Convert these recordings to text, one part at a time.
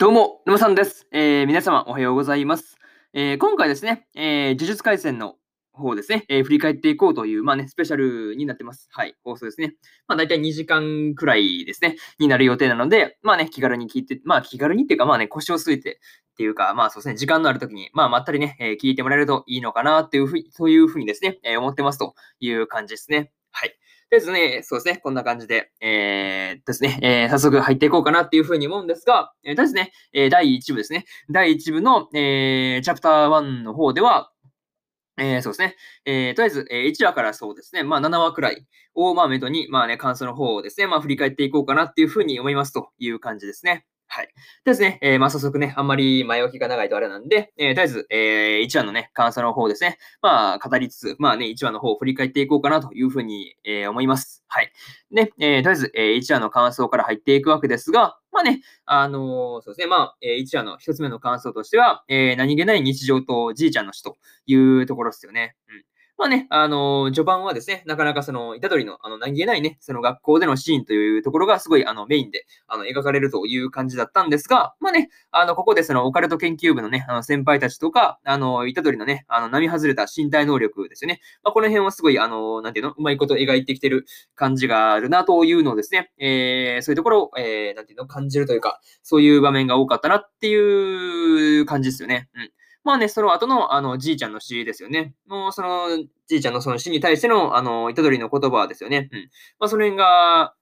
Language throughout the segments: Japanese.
どうも、沼さんです。えー皆様おはようございます。えー今回ですね、えー呪術廻戦の方ですね、え振り返っていこうという、まあね、スペシャルになってます。はい、放送ですね。まあ大体2時間くらいですね、になる予定なので、まあね、気軽に聞いて、まあ気軽にっていうか、まあね、腰を据えてっていうか、まあそうですね、時間のある時に、まあまったりね、え聞いてもらえるといいのかなっていうふうに、そういうふうにですね、え思ってますという感じですね。はい。とりあえずね、そうですね、こんな感じで、えー、ですね、えー早速入っていこうかなっていうふうに思うんですが、えー、とりあえずね、えー第1部ですね、第1部の、えーチャプター1の方では、えーそうですね、えーとりあえず、えー1話からそうですね、まあ7話くらいを、まあ、めどに、まあね、感想の方をですね、まあ振り返っていこうかなっていうふうに思いますという感じですね。はい。ですね、えーまあ早速ね、あんまり前置きが長いとあれなんで、えーとりあえず、え1話のね、感想の方ですね、まあ語りつつ、まあね、1話の方を振り返っていこうかなというふうに、えー思います。はい。で、えーとりあえず、え1話の感想から入っていくわけですが、まあね、あのーそうですね、まあ、え1話の1つ目の感想としては、えー何気ない日常とじいちゃんの死というところですよね。うん。まあね、あの序盤はですね、なかなかその、虎杖の、あの、何気ないね、その学校でのシーンというところがすごい、あの、メインで、あの、描かれるという感じだったんですが、まあね、あの、ここでその、オカルト研究部のね、あの、先輩たちとか、あの、虎杖のね、あの、並外れた身体能力ですよね。まあ、この辺はすごい、あの、なんていうの、うまいこと描いてきてる感じがあるなというのをですね、えー、そういうところを、えー、なんていうの、感じるというか、そういう場面が多かったなっていう感じですよね。うん。まあね、その後の、あの、じいちゃんの詩ですよね。もう、その、じいちゃんのその詩に対しての、あの、虎杖の言葉ですよね。うん。まあ、その辺が、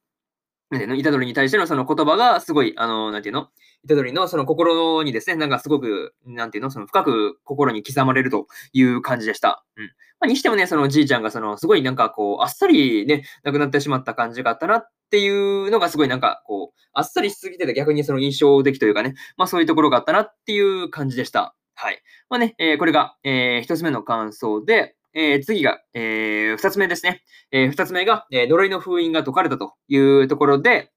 なんていうの、虎杖に対してのその言葉が、すごい、あの、なんていうの、虎杖のその心にですね、なんかすごく、なんていうの、その深く心に刻まれるという感じでした。うん。まあ、にしてもね、そのじいちゃんが、その、すごいなんかこう、あっさりね、亡くなってしまった感じがあったなっていうのが、すごいなんかこう、あっさりしすぎてて逆にその印象的というかね、まあそういうところがあったなっていう感じでした。はい。まあね、えーこれが、えー一つ目の感想で、えー次が、えー二つ目ですね。えー二つ目が、え呪いの封印が解かれたというところで、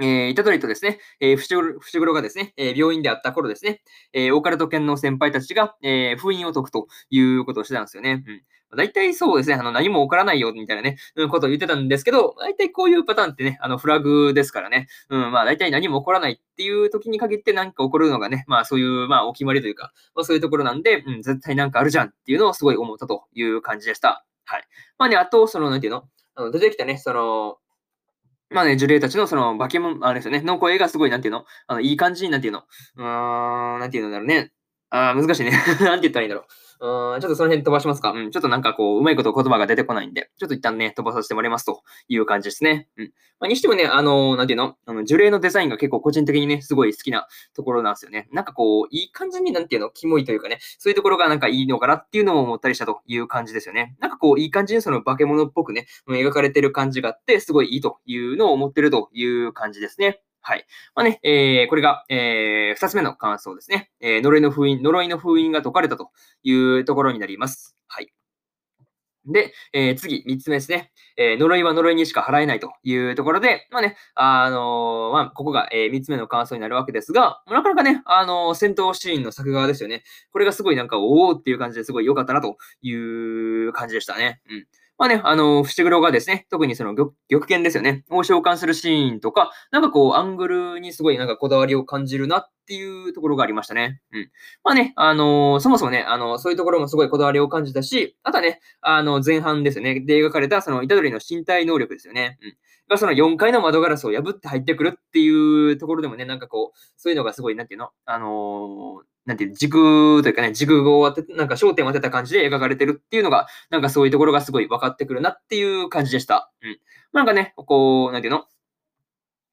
えー、虎杖とですね、えー、伏黒伏黒がですね、えー病院であった頃ですね、えーオカルト犬の先輩たちが、えー封印を解くということをしてたんですよね。うん。大体そうですね、あの、何も起こらないよ、みたいなね、うんことを言ってたんですけど、大体こういうパターンってね、あの、フラグですからね、うん、まあ大体何も起こらないっていう時に限って何か起こるのがね、まあそういう、まあお決まりというか、まあそういうところなんで、うん、絶対なんかあるじゃんっていうのをすごい思ったという感じでした。はい。まあね、あと、その、なんていうの？あの出てきたね、その、まあね、呪霊たちのその化け物、あれですよね、の声がすごい、なんていうの？あの、いい感じに、なんていうの？うーん、なんていうのだろうね。ああ難しいね。なんて言ったらいいんだろう。うん、ちょっとその辺飛ばしますか。うん、ちょっとなんかこう、うまいこと言葉が出てこないんで、ちょっと一旦ね、飛ばさせてもらいますという感じですね。うん。まあ、にしてもね、あのーなんていうの？あの、呪霊のデザインが結構個人的にね、すごい好きなところなんですよね。なんかこう、いい感じになんていうの、キモいというかね、そういうところがなんかいいのかなっていうのを思ったりしたという感じですよね。なんかこう、いい感じにその化け物っぽくね、描かれてる感じがあって、すごいいいというのを思ってるという感じですね。はい。まあね、えー、これが、えー、つ目の感想ですね。えー、呪いの封印、呪いの封印が解かれたというところになります。はい。で、えー次、三つ目ですね。えー呪いは呪いにしか払えないというところで、まあね、あのーまあ、ここが、えーつ目の感想になるわけですが、なかなかね、あのー戦闘シーンの作画ですよね。これがすごいなんか、おおっていう感じですごい良かったなという感じでしたね。うん。まあね、あの、伏黒がですね、特にその玉剣ですよね、を召喚するシーンとか、なんかこう、アングルにすごいなんかこだわりを感じるなっていうところがありましたね。うん。まあね、あのーそもそもね、あのそういうところもすごいこだわりを感じたし、あとはね、あの、前半ですよね。で描かれた、その、虎杖の身体能力ですよね。うん。が、その4階の窓ガラスを破って入ってくるっていうところでもね、なんかこう、そういうのがすごい、なんていうの？あのーなんていう、軸というかね、軸を当て、なんか焦点を当てた感じで描かれてるっていうのが、なんかそういうところがすごい分かってくるなっていう感じでした。うん。なんかね、こう、なんていうの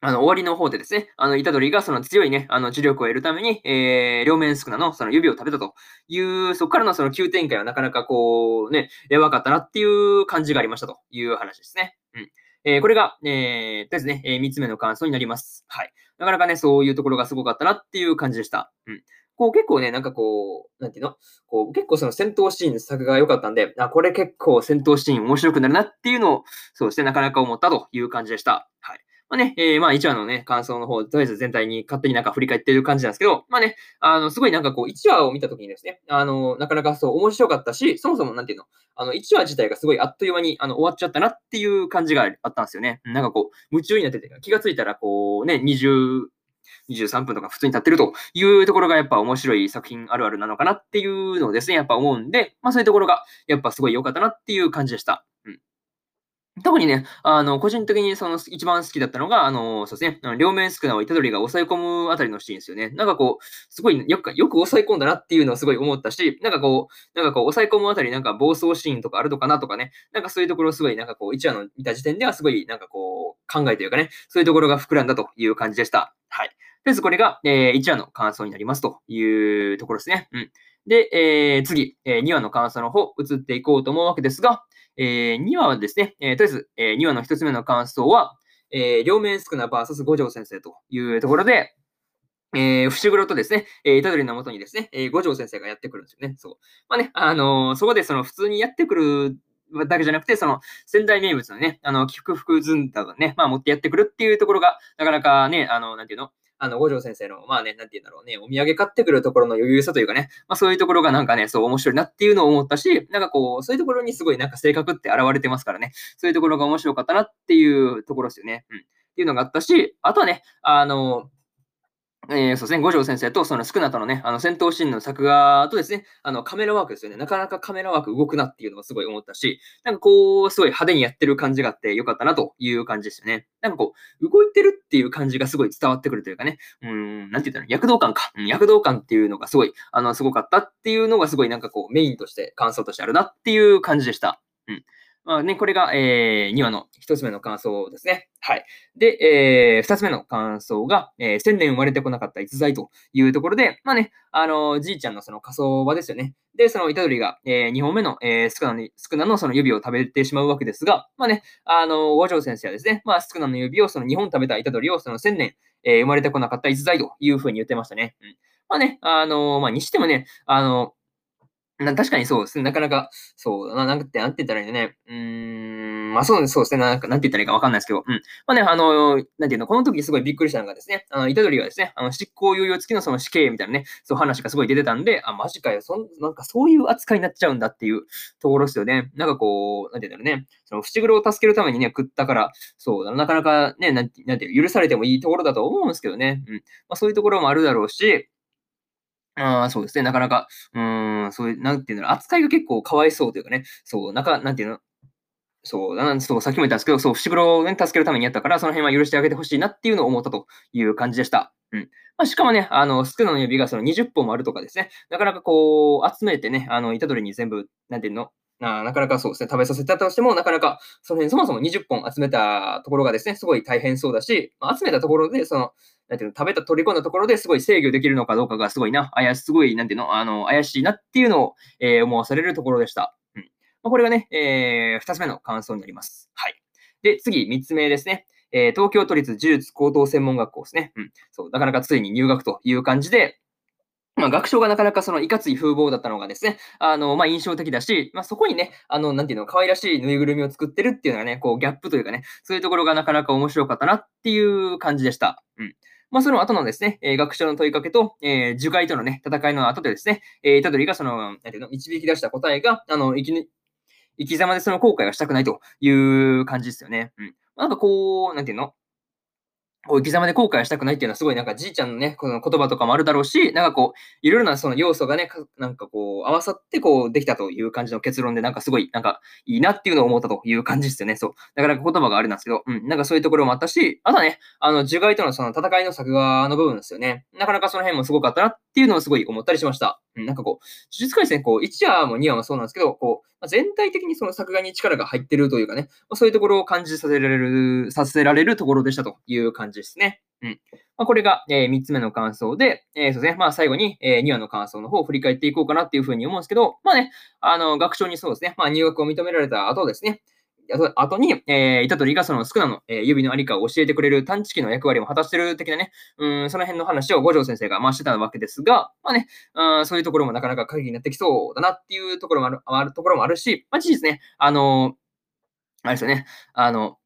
あの、終わりの方でですね、あの、虎杖がその強いね、あの、知力を得るために、えー、両面宿儺のその指を食べたという、そこからのその急展開はなかなかこう、ね、やばかったなっていう感じがありましたという話ですね。うん。えーこれが、えー、とりあえずね、えー三つ目の感想になります。はい。なかなかね、そういうところがすごかったなっていう感じでした。うん。こう結構ね、なんかこう、なんていうの？こう結構その戦闘シーンの作画が良かったんで、あ、これ結構戦闘シーン面白くなるなっていうのを、そうですね、なかなか思ったという感じでした。はい。まあね、えーまあ1話のね、感想の方、とりあえず全体に勝手になんか振り返ってる感じなんですけど、まあね、あの、すごいなんかこう、1話を見たときにですね、あの、なかなかそう、面白かったし、そもそもなんていうの、あの、1話自体がすごいあっという間にあの終わっちゃったなっていう感じがあったんですよね。なんかこう、夢中になってて、気がついたらこうね、20、23分とか普通に経ってるというところがやっぱ面白い作品あるあるなのかなっていうのをですね、やっぱ思うんで、まあそういうところがやっぱすごい良かったなっていう感じでした。特にね、あの、個人的にその一番好きだったのが、あの、そうですね、両面少なを虎杖が抑え込むあたりのシーンですよね。なんかこう、すごいよく、よく抑え込んだなっていうのをすごい思ったし、なんかこう、なんかこう、抑え込むあたりなんか暴走シーンとかあるのかなとかね、なんかそういうところすごいなんかこう、一話の見た時点ではすごいなんかこう、考えというかね、そういうところが膨らんだという感じでした。はい。とりあえずこれが、えー、1話の感想になりますというところですね。うん。で、えー、次、えー、2話の感想の方、移っていこうと思うわけですが、えー、2話はですね、えー、とりあえず、えー、2話の1つ目の感想は、えー、両面少な VS 五条先生というところで、えー、伏黒とですね、えー、虎杖のもとにですね、えー、五条先生がやってくるんですよね。そう。まあね、あのー、そこでその普通にやってくるだけじゃなくて、その仙台名物のね、あの、起伏福ずんたがね、まあ持ってやってくるっていうところが、なかなかね、あの、なんていうの、あの、五条先生の、まあね、なんて言うんだろうね、お土産買ってくるところの余裕さというかね、まあそういうところがなんかね、そう面白いなっていうのを思ったし、なんかこう、そういうところにすごいなんか性格って現れてますからね、そういうところが面白かったなっていうところですよね。うん。っていうのがあったし、あとはね、あの、えー、そうですね、五条先生とその少なとのね、あの戦闘シーンの作画とですね、あのカメラワークですよね。なかなかカメラワーク動くなっていうのをすごい思ったし、なんかこう、すごい派手にやってる感じがあってよかったなという感じですよね。なんかこう、動いてるっていう感じがすごい伝わってくるというかね、うん、なんて言ったら、躍動感か。うん、躍動感っていうのがすごい、あの、すごかったっていうのがすごいなんかこう、メインとして感想としてあるなっていう感じでした。うん。まあね、これが、えー、2話の1つ目の感想ですね。はい。で、えー、2つ目の感想が、えー、1000年生まれてこなかった逸材というところで、まあね、あのー、じいちゃんのその仮想場ですよね。で、その虎杖が、えー、2本目の、えー、スクナに、スクナのその指を食べてしまうわけですが、まあね、あのー、和尚先生はですね、まあ、スクナの指をその2本食べた虎杖をその1000年、えー、生まれてこなかった逸材というふうに言ってましたね。うん。まあね、あのー、まあ、にしてもね、あのな確かにそうですね。なかなか、そうだな、なんて、なんて言ったらいいんだね。うーん、まあそうそうですね。なんか、なんて言ったらいいかわかんないですけど、うん。まあね、あの、なんていうの、この時すごいびっくりしたのがですね、あの、虎杖がですね、あの、執行猶予付きのその死刑みたいなね、そう話がすごい出てたんで、あ、マジかよ、そん、なんかそういう扱いになっちゃうんだっていうところですよね。なんかこう、なんて言うんだろうね、その、伏黒を助けるためにね、食ったから、そうだな、なかなかね、なんて、なんて許されてもいいところだと思うんですけどね。うん。まあそういうところもあるだろうし、ああ、そうですね。なかなか、うーん、そういう、なんていうの、扱いが結構かわいそうというかね、そう、なんか、なんていうの、そう、なんそう、さっきも言ったんですけど、そう、伏黒を、ね、助けるためにやったから、その辺は許してあげてほしいなっていうのを思ったという感じでした。うん。まあ、しかもね、あの、スクナの指がその20本もあるとかですね、なかなかこう、集めてね、あの、虎杖に全部、なんていうの、ななかなかそうですね、食べさせたとしても、なかなか、その辺、そもそも20本集めたところがですね、すごい大変そうだし、まあ、集めたところで、その、なんていうの、食べた、取り込んだところですごい制御できるのかどうかがすごいな、怪し、すごい、なんていうの、あの、怪しいなっていうのを、えー、思わされるところでした。うん。まあ、これがね、えー、二つ目の感想になります。はい。で、次、三つ目ですね。えー、東京都立呪術高等専門学校ですね。うん。そう、なかなかついに入学という感じで、まあ、学章がなかなかそのいかつい風貌だったのがですね、あの、まあ、印象的だし、まあ、そこにね、あの、なんていうの、可愛らしいぬいぐるみを作ってるっていうのがね、こう、ギャップというかね、そういうところがなかなか面白かったなっていう感じでした。うん。まあ、その後のですね、えー、学長の問いかけと、えー、樹海とのね、戦いの後でですね、えー、たどりがその、なんていうの、導き出した答えが、あの、生き、生き様でその後悔はしたくないという感じですよね。うん。なんかこう、なんていうのこう生き様で後悔したくないっていうのはすごいなんかじいちゃんのね、この言葉とかもあるだろうし、なんかこう、いろいろなその要素がね、なんかこう、合わさってこう、できたという感じの結論で、なんかすごい、なんかいいなっていうのを思ったという感じですよね。そう。なかなか言葉があれなんですけど、うん、なんかそういうところもあったし、あとはね、あの、樹海とのその戦いの作画の部分ですよね。なかなかその辺もすごかったなっていうのをすごい思ったりしました。うん、なんかこう、呪術廻戦、こう、1話も2話もそうなんですけど、こうま、全体的にその作画に力が入ってるというかねま、そういうところを感じさせられる、させられるところでしたという感じですね。うん。まあ、これが、えー、3つ目の感想で、えー、そうですね。まあ、最後に、えー、2話の感想の方を振り返っていこうかなっていうふうに思うんですけど、まあね、あの、学長にそうですね。まあ、入学を認められた後ですね。あとに、えー、板取がその少なの、えー、指のありかを教えてくれる探知機の役割を果たしてる的なね、うん、その辺の話を五条先生が回してたわけですが、まあね、うん、そういうところもなかなか鍵になってきそうだなっていうところもある、あるところもあるし、まあ、事実ね、あのー、あれですよね、あの、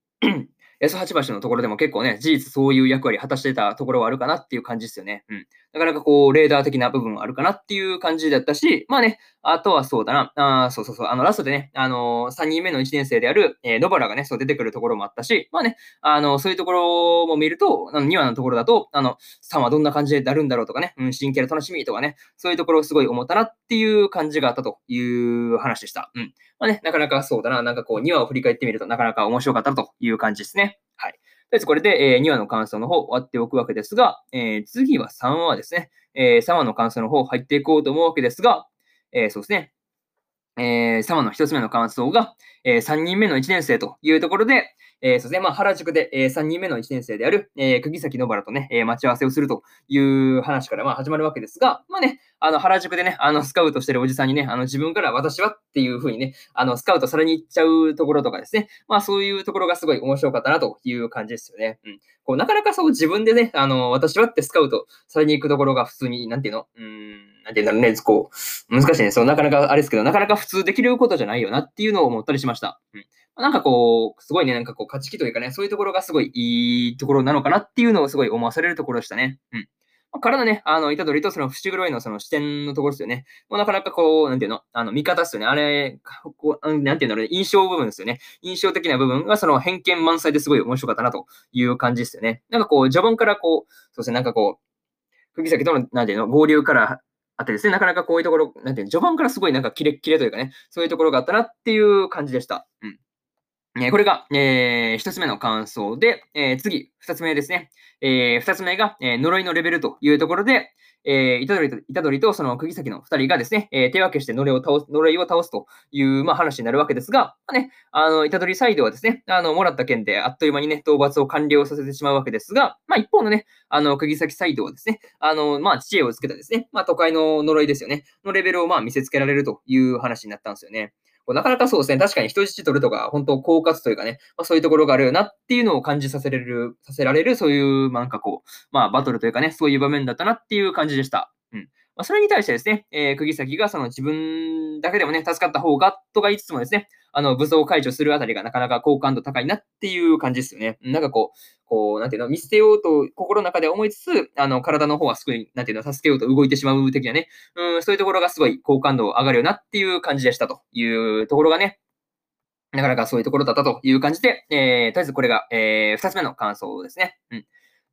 S8 橋のところでも結構ね、事実そういう役割果たしてたところはあるかなっていう感じですよね。うん。なかなかこう、レーダー的な部分はあるかなっていう感じだったし、まあね、あとはそうだな、あそうそうそう、あの、ラストでね、あのー、3人目の1年生である、えー、野原がね、そう出てくるところもあったし、まあね、あの、そういうところも見ると、あの2話のところだと、あの、3はどんな感じでなるんだろうとかね、うん、新キャラ楽しみとかね、そういうところをすごい思ったなっていう感じがあったという話でした。うん。まあね、なかなかそうだな、なんかこう、2話を振り返ってみるとなかなか面白かったという感じですね。はい。りあえずこれで、え、2話の感想の方終わっておくわけですが、え、次は3話ですね。え、3話の感想の方入っていこうと思うわけですが、え、そうですね。えー、様の1つ目の感想が、えー、3人目の1年生というところで、えー、そうですね、まあ、原宿で、えー、3人目の1年生である、えー、釘崎野原とね、え、待ち合わせをするという話からまあ始まるわけですが、まあね、あの、原宿でね、あの、スカウトしてるおじさんにね、あの、自分から私はっていうふうにね、あの、スカウトされに行っちゃうところとかですね、まあ、そういうところがすごい面白かったなという感じですよね。うん。こう、なかなかそう自分でね、あの、私はってスカウトされに行くところが普通に、なんていうの？うん、なんていうんだろうね、こう、難しいね。そう、なかなかあれですけど、なかなか普通できることじゃないよなっていうのを思ったりしました。うん。なんかこう、すごいね、なんかこう、勝ち気というかね、そういうところがすごいいいところなのかなっていうのをすごい思わされるところでしたね。うん。からのね、あの、イタドリとその伏黒へのその視点のところですよね。もうなかなかこう、なんていうの、あの、見方ですよね。あれ、こうなんていうんだろうね、印象部分ですよね。印象的な部分がその偏見満載ですごい面白かったなという感じですよね。なんかこう、序盤からこう、そうですね、なんかこう、釘崎との、なんていうの、合流からあってですね、なかなかこういうところ、なんていう、序盤からすごいなんかキレッキレというかね、そういうところがあったなっていう感じでした。うん。えこれが、えー、一つ目の感想で、えー、次、二つ目ですね。えー、二つ目が、えー、呪いのレベルというところで、えー、イタドリと、イタドリとその釘崎の二人がですね、えー、手分けして呪いを倒す、呪いを倒すという、まあ、話になるわけですが、まあ、ね、あの、イタドリサイドはですね、あの、もらった件であっという間にね、討伐を完了させてしまうわけですが、まあ、一方のね、あの、釘崎サイドはですね、あの、まあ、知恵をつけたですね、まあ、都会の呪いですよね、のレベルをまあ、見せつけられるという話になったんですよね。なかなかそうですね、確かに人質取るとか、本当、狡猾というかね、まあ、そういうところがあるよなっていうのを感じさせられる、させられる、そういう、まあなんかこう、まあ、バトルというかね、そういう場面だったなっていう感じでした。うん。まあ、それに対してですね、えー、釘崎がその自分だけでもね、助かった方が、とか言いつつもですね、あの、武装解除するあたりがなかなか好感度高いなっていう感じですよね。なんかこう、こう、なんていうの、見捨てようと心の中で思いつつ、あの、体の方はすごい、なんていうの、助けようと動いてしまう的なね、うん、そういうところがすごい好感度上がるよなっていう感じでしたというところがね、なかなかそういうところだったという感じで、えー、とりあえずこれが、えー、二つ目の感想ですね。うん。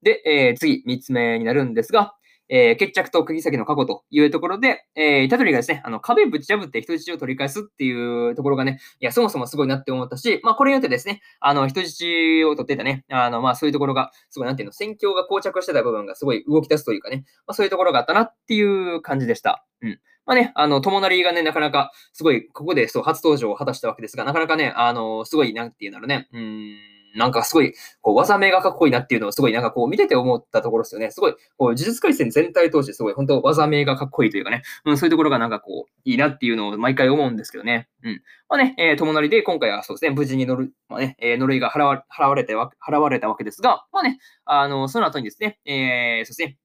で、えー、次、三つ目になるんですが、えー、決着と釘先の過去というところで、えー、タトリがですね、あの、壁ぶち破って人質を取り返すっていうところがね、いや、そもそもすごいなって思ったし、まあ、これによってですね、あの、人質を取ってたね、あの、まあ、そういうところが、すごい、なんていうの、戦況が膠着してた部分がすごい動き出すというかね、まあ、そういうところがあったなっていう感じでした。うん。まあね、あの、友成がね、なかなか、すごい、ここでそう、初登場を果たしたわけですが、なかなかね、あの、すごい、なんていうんだろうね、うん、なんかすごい、こう、技名がかっこいいなっていうのをすごい、なんかこう、見てて思ったところですよね。すごい、こう、呪術廻戦全体通してすごい、本当技名がかっこいいというかね、うん、そういうところがなんかこう、いいなっていうのを毎回思うんですけどね。うん。まあね、えー、友成で今回はそうですね、無事に乗る、まあね、えー、呪いが払わ払われて払われたわけですが、まあね、あの、その後にですね、えー、そうですね、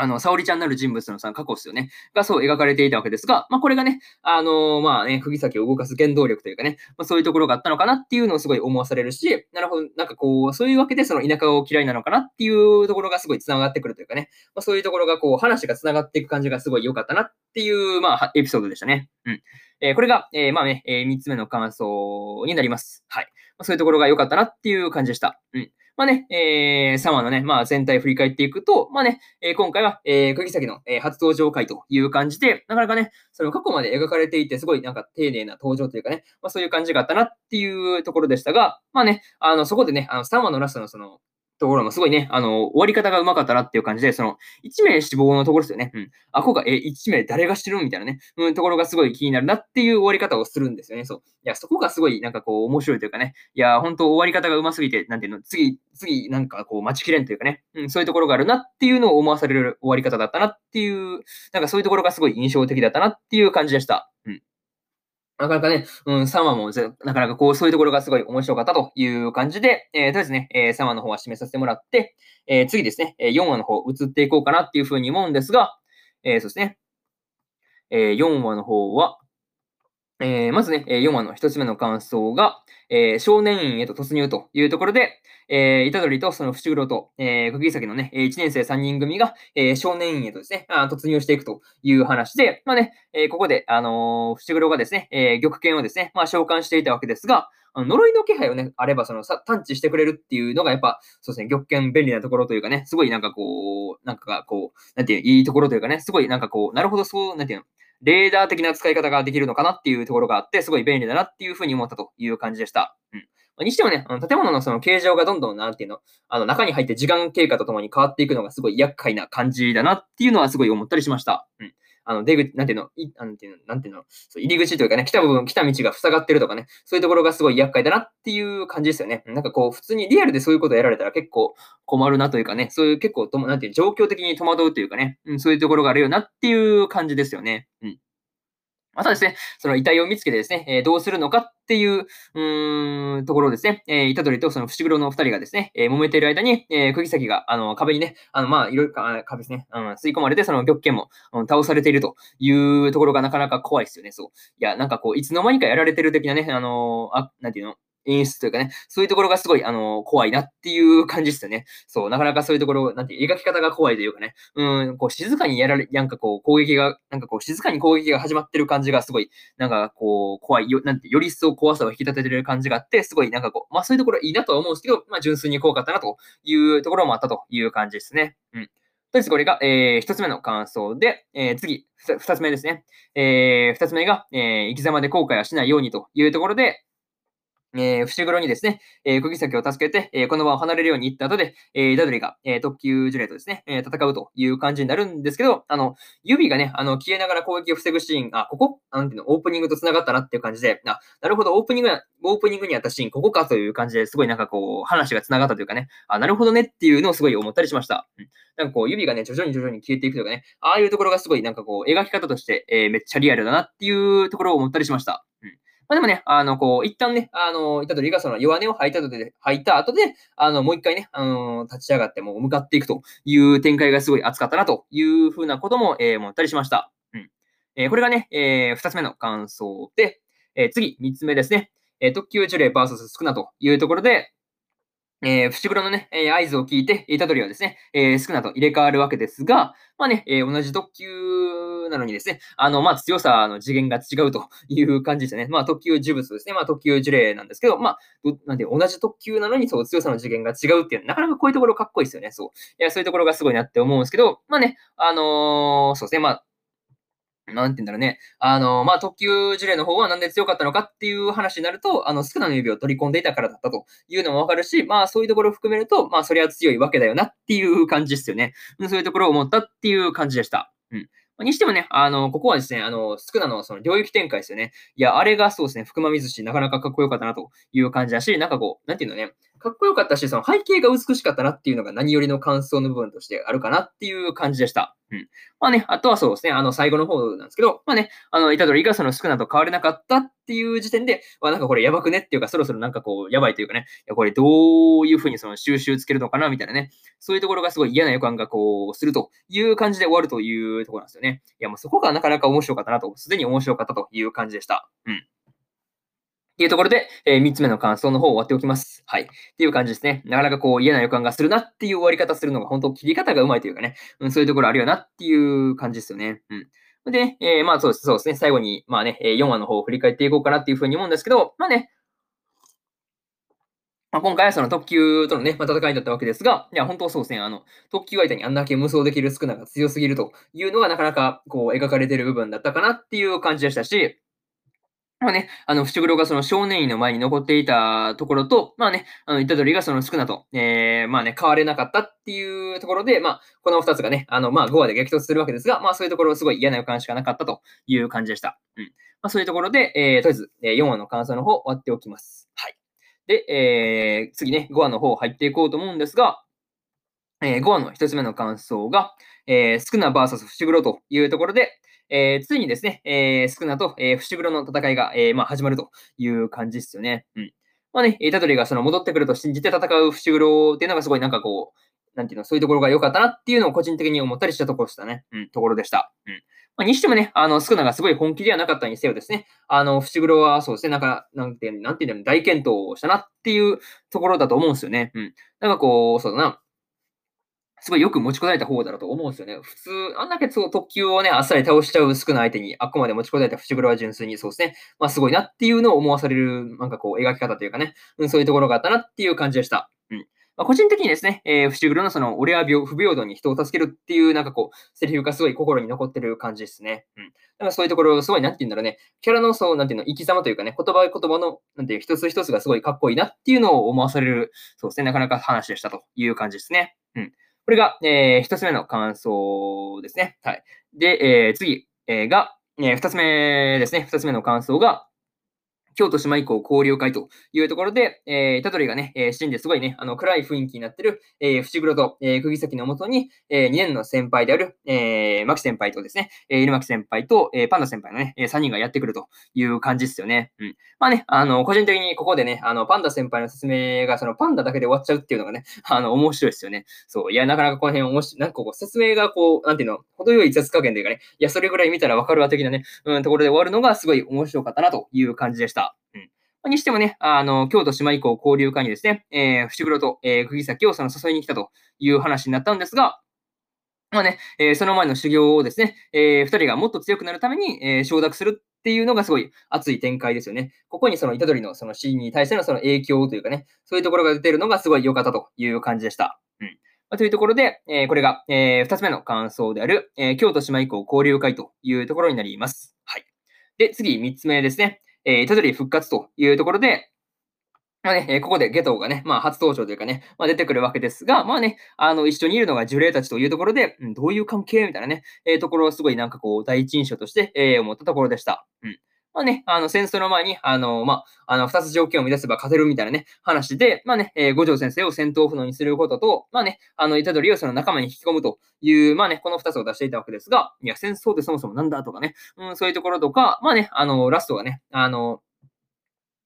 あの、沙織ちゃんなる人物のさ、過去ですよね。がそう描かれていたわけですが、まあ、これがね、あのー、まあね、釘先を動かす原動力というかね、まあ、そういうところがあったのかなっていうのをすごい思わされるし、なるほど、なんかこう、そういうわけでその田舎を嫌いなのかなっていうところがすごい繋がってくるというかね、まあ、そういうところがこう、話が繋がっていく感じがすごい良かったなっていう、まあ、エピソードでしたね。うん。えー、これが、えー、まあね、えー、3つ目の感想になります。はい。まあ、そういうところが良かったなっていう感じでした。うん。まあね、えー、3話のね、まあ全体振り返っていくと、まあね、えー、今回は、えー、釘崎の、えー、初登場回という感じで、なかなかね、その過去まで描かれていて、すごいなんか丁寧な登場というかね、まあそういう感じがあったなっていうところでしたが、まあね、あの、そこでね、あの、サマーのラストのその、ところもすごいね、あの、終わり方がうまかったなっていう感じで、その、1名死亡のところですよね。うん。あ、こが、え、1名誰が知るみたいなね、うん、ところがすごい気になるなっていう終わり方をするんですよね。そう。いや、そこがすごい、なんかこう、面白いというかね、いや、本当終わり方がうますぎて、なんていうの、次、次、なんかこう、待ちきれんというかね、うん、そういうところがあるなっていうのを思わされる終わり方だったなっていう、なんかそういうところがすごい印象的だったなっていう感じでした。なかなかね、うん、3話もなかなかこう、そういうところがすごい面白かったという感じで、えー、とりあえずね、えー、3話の方は締めさせてもらって、えー、次ですね、え4話の方移っていこうかなっていうふうに思うんですが、え、そうですね、え、4話の方は、えー、まずね、4話の1つ目の感想が、えー、少年院へと突入というところで、えー、虎杖とその伏黒と、えー、釘崎のね、1年生3人組が、えー、少年院へとですね、あ突入していくという話で、まあね、えー、ここで、あのー、伏黒がですね、えー、玉剣をですね、まあ召喚していたわけですが、あの呪いの気配をね、あれば、そのさ、探知してくれるっていうのが、やっぱ、そうですね、玉剣便利なところというかね、すごいなんかこう、なんかこう、なんていう、いいところというかね、すごいなんかこう、なるほど、そう、なんていうの、レーダー的な使い方ができるのかなっていうところがあって、すごい便利だなっていうふうに思ったという感じでした。うん。にしてもね、あの建物のその形状がどんどん、なんていうの、あの中に入って時間経過とともに変わっていくのがすごい厄介な感じだなっていうのはすごい思ったりしました。うん。あの、出口、なんていうの、いなんていうの、なんていうの、そう入り口というかね、来た部分、来た道が塞がってるとかね、そういうところがすごい厄介だなっていう感じですよね。なんかこう、普通にリアルでそういうことをやられたら結構困るなというかね、そういう結構と、なんていう、状況的に戸惑うというかね、うん、そういうところがあるよなっていう感じですよね。うん。またですね、その遺体を見つけてですね、えー、どうするのかっていう、うーん、ところですね、えー、虎杖とその伏黒の二人がですね、えー、揉めている間に、えー、釘先が、あの、壁にね、あの、まあ、いろいろ、壁ですね、うん、吸い込まれて、その玉剣も、うん、倒されているというところがなかなか怖いですよね、そう。いや、なんかこう、いつの間にかやられてる的なね、あのあ、なんていうの、演出というかね、そういうところがすごい、あの、怖いなっていう感じですよね。そう、なかなかそういうところ、なんて、描き方が怖いというかね、うん、こう、静かにやられ、なんかこう、攻撃が、なんかこう、静かに攻撃が始まってる感じがすごい、なんかこう、怖いよ、なんて、より一層怖さを引き立ててる感じがあって、すごい、なんかこう、まあそういうところいいなとは思うんですけど、まあ純粋に怖かったなというところもあったという感じですね。うん。とりあえずこれが、えー、一つ目の感想で、えー、次、二つ目ですね。えー、二つ目が、えー、生き様で後悔はしないようにというところで、えー、伏黒にですね、えー、釘崎を助けて、えー、この場を離れるように言った後で、えー、ダドリが、えー、特級呪霊とですね、えー、戦うという感じになるんですけど、あの、指がね、あの、消えながら攻撃を防ぐシーン、あ、ここなんていうの、オープニングと繋がったなっていう感じで、あ、なるほど、オープニングオープニングにあったシーン、ここかという感じですごいなんかこう、話が繋がったというかね、あ、なるほどねっていうのをすごい思ったりしました。うん。なんかこう、指がね、徐々に徐々に消えていくというかね、ああいうところがすごいなんかこう、描き方として、えー、めっちゃリアルだなっていうところを思ったりしました。うん。まあ、でもね、あの、こう、一旦ね、あの、いたとりがその弱音を吐いた後で、吐いた後で、あの、もう一回ね、あの、立ち上がってもう向かっていくという展開がすごい熱かったなというふうなことも、えー、思ったりしました。うん。えー、これがね、えー、二つ目の感想で、えー、次、三つ目ですね。えー、特急呪霊 VS 少なというところで、えー、伏黒のね、えー、合図を聞いて、虎杖はですね、えー、スクナと入れ替わるわけですが、まあね、えー、同じ特急なのにですね、あの、まあ強さの次元が違うという感じですね。まあ特急呪物ですね。まあ特急呪霊なんですけど、まあ、なんで同じ特急なのにそう強さの次元が違うっていう、なかなかこういうところかっこいいですよね。そう。いや、そういうところがすごいなって思うんですけど、まあね、あのー、そうですね、まあ、なんて言うんだろうね。あの、まあ、特急事例の方はなんで強かったのかっていう話になると、あの、少なの指を取り込んでいたからだったというのもわかるし、まあ、そういうところを含めると、まあ、それは強いわけだよなっていう感じですよね。そういうところを思ったっていう感じでした。うん。にしてもね、あの、ここはですね、あの、スクナのその領域展開ですよね。いや、あれがそうですね、福間水氏なかなかかっこよかったなという感じだし、なんかこう、なんていうのね、かっこよかったし、その背景が美しかったなっていうのが何よりの感想の部分としてあるかなっていう感じでした。うん。まあね、あとはそうですね、あの、最後の方なんですけど、まあね、あの、イタドリがその少なと変われなかったっていう時点で、まあなんかこれやばくねっていうか、そろそろなんかこう、やばいというかね、いやこれどういうふうにその収集つけるのかなみたいなね、そういうところがすごい嫌な予感がこう、するという感じで終わるというところなんですよね。いや、もうそこがなかなか面白かったなと、すでに面白かったという感じでした。うん。っていうところで、えー、3つ目の感想の方を終わっておきます。はい。っていう感じですね。なかなかこう嫌な予感がするなっていう終わり方するのが本当切り方がうまいというかね、うん、そういうところあるよなっていう感じですよね。うん。で、えー、まあそうです、そうですね。最後に、まあね、4話の方を振り返っていこうかなっていうふうに思うんですけど、まあね、まあ、今回はその特急とのね、まあ、戦いだったわけですが、いや、本当そうですね、あの、特急相手にあんだけ無双できる少なが強すぎるというのがなかなかこう描かれてる部分だったかなっていう感じでしたし、まあね、あの、伏黒がその少年院の前に残っていたところと、まあね、あの、虎杖がその少なと、えー、まあね、変われなかったっていうところで、まあ、この二つがね、あの、まあ、5話で激突するわけですが、まあ、そういうところすごい嫌な予感しかなかったという感じでした。うん。まあ、そういうところで、えー、とりあえず、え4話の感想の方終わっておきます。はい。で、えー、次ね、5話の方入っていこうと思うんですが、えー、5話の一つ目の感想が、えー、少な VS 伏黒というところで、えー、ついにですね、えー、スクナと、えー、伏黒の戦いが、えー、まあ、始まるという感じですよね。うん。まあね、タドリがその戻ってくると信じて戦う伏黒っていうのがすごいなんかこう、なんていうの、そういうところが良かったなっていうのを個人的に思ったりしたところでしたね。うん、ところでした。うん。まあ、にしてもね、あの、スクナがすごい本気ではなかったにせよですね、あの、伏黒はそうですね、なんか、なんて、なんていうの、大健闘をしたなっていうところだと思うんですよね。うん。なんかこう、そうだな、すごいよく持ちこたえた方だろうと思うんですよね。普通、あんだけそう特急をね、あっさり倒しちゃう少ない相手に、あっこまで持ちこたえた伏黒は純粋にそうですね。まあすごいなっていうのを思わされる、なんかこう、描き方というかね、うん、そういうところがあったなっていう感じでした。うん。まあ、個人的にですね、えー、伏黒のその、俺は病不平等に人を助けるっていう、なんかこう、セリフがすごい心に残ってる感じですね。うん。だからそういうところ、すごい、なんて言うんだろうね、キャラのそう、なんていうの、生き様というかね、言葉言葉の、なんていう、一つ一つがすごいかっこいいなっていうのを思わされる、そうですね、なかなか話でしたという感じですね。うん。これが、えー、一つ目の感想ですね。はい。で、えー、次、え、が、えー、二つ目ですね。二つ目の感想が、京都島以降交流会というところで、えー、タトリがね、えー、死んですごいね、あの、暗い雰囲気になってる、えー、伏黒と、えー、釘崎のもとに、えー、2年の先輩である、えー、牧先輩とですね、えー、犬牧先輩と、えー、パンダ先輩のね、えー、3人がやってくるという感じですよね。うん。まあね、あの、個人的にここでね、あの、パンダ先輩の説明が、そのパンダだけで終わっちゃうっていうのがね、あの、面白いですよね。そう。いや、なかなかこの辺面白い、なんかこう、説明がこう、なんていうの、程よい雑加減というかね、いや、それぐらい見たらわかるわ的なね、うん、ところで終わるのがすごい面白かったなという感じでした。うん。にしてもね、あの、京都島以降交流会にですね、えー、伏黒と、えー、釘崎をその誘いに来たという話になったんですが、まあね、えー、その前の修行をですね、えー、二人がもっと強くなるために、えー、承諾するっていうのがすごい熱い展開ですよね。ここにその虎杖のその死に対してのその影響というかね、そういうところが出てるのがすごい良かったという感じでした。うん。まあ、というところで、えー、これが、えー、二つ目の感想である、えー、京都島以降交流会というところになります。はい。で、次、三つ目ですね。えー、タドリ復活というところで、まあね、ここでゲトウがね、まあ初登場というかね、まあ出てくるわけですが、まあね、あの、一緒にいるのが呪霊たちというところで、うん、どういう関係みたいなね、えー、ところをすごいなんかこう、第一印象として、えー、思ったところでした。うん。まあね、あの、戦争の前に、あの、まあ、あの、二つ条件を満たせば勝てるみたいなね、話で、まあね、えー、五条先生を戦闘不能にすることと、まあね、あの、虎杖をその仲間に引き込むという、まあね、この二つを出していたわけですが、いや、戦争ってそもそもなんだとかね、うん、そういうところとか、まあね、あの、ラストがね、あの、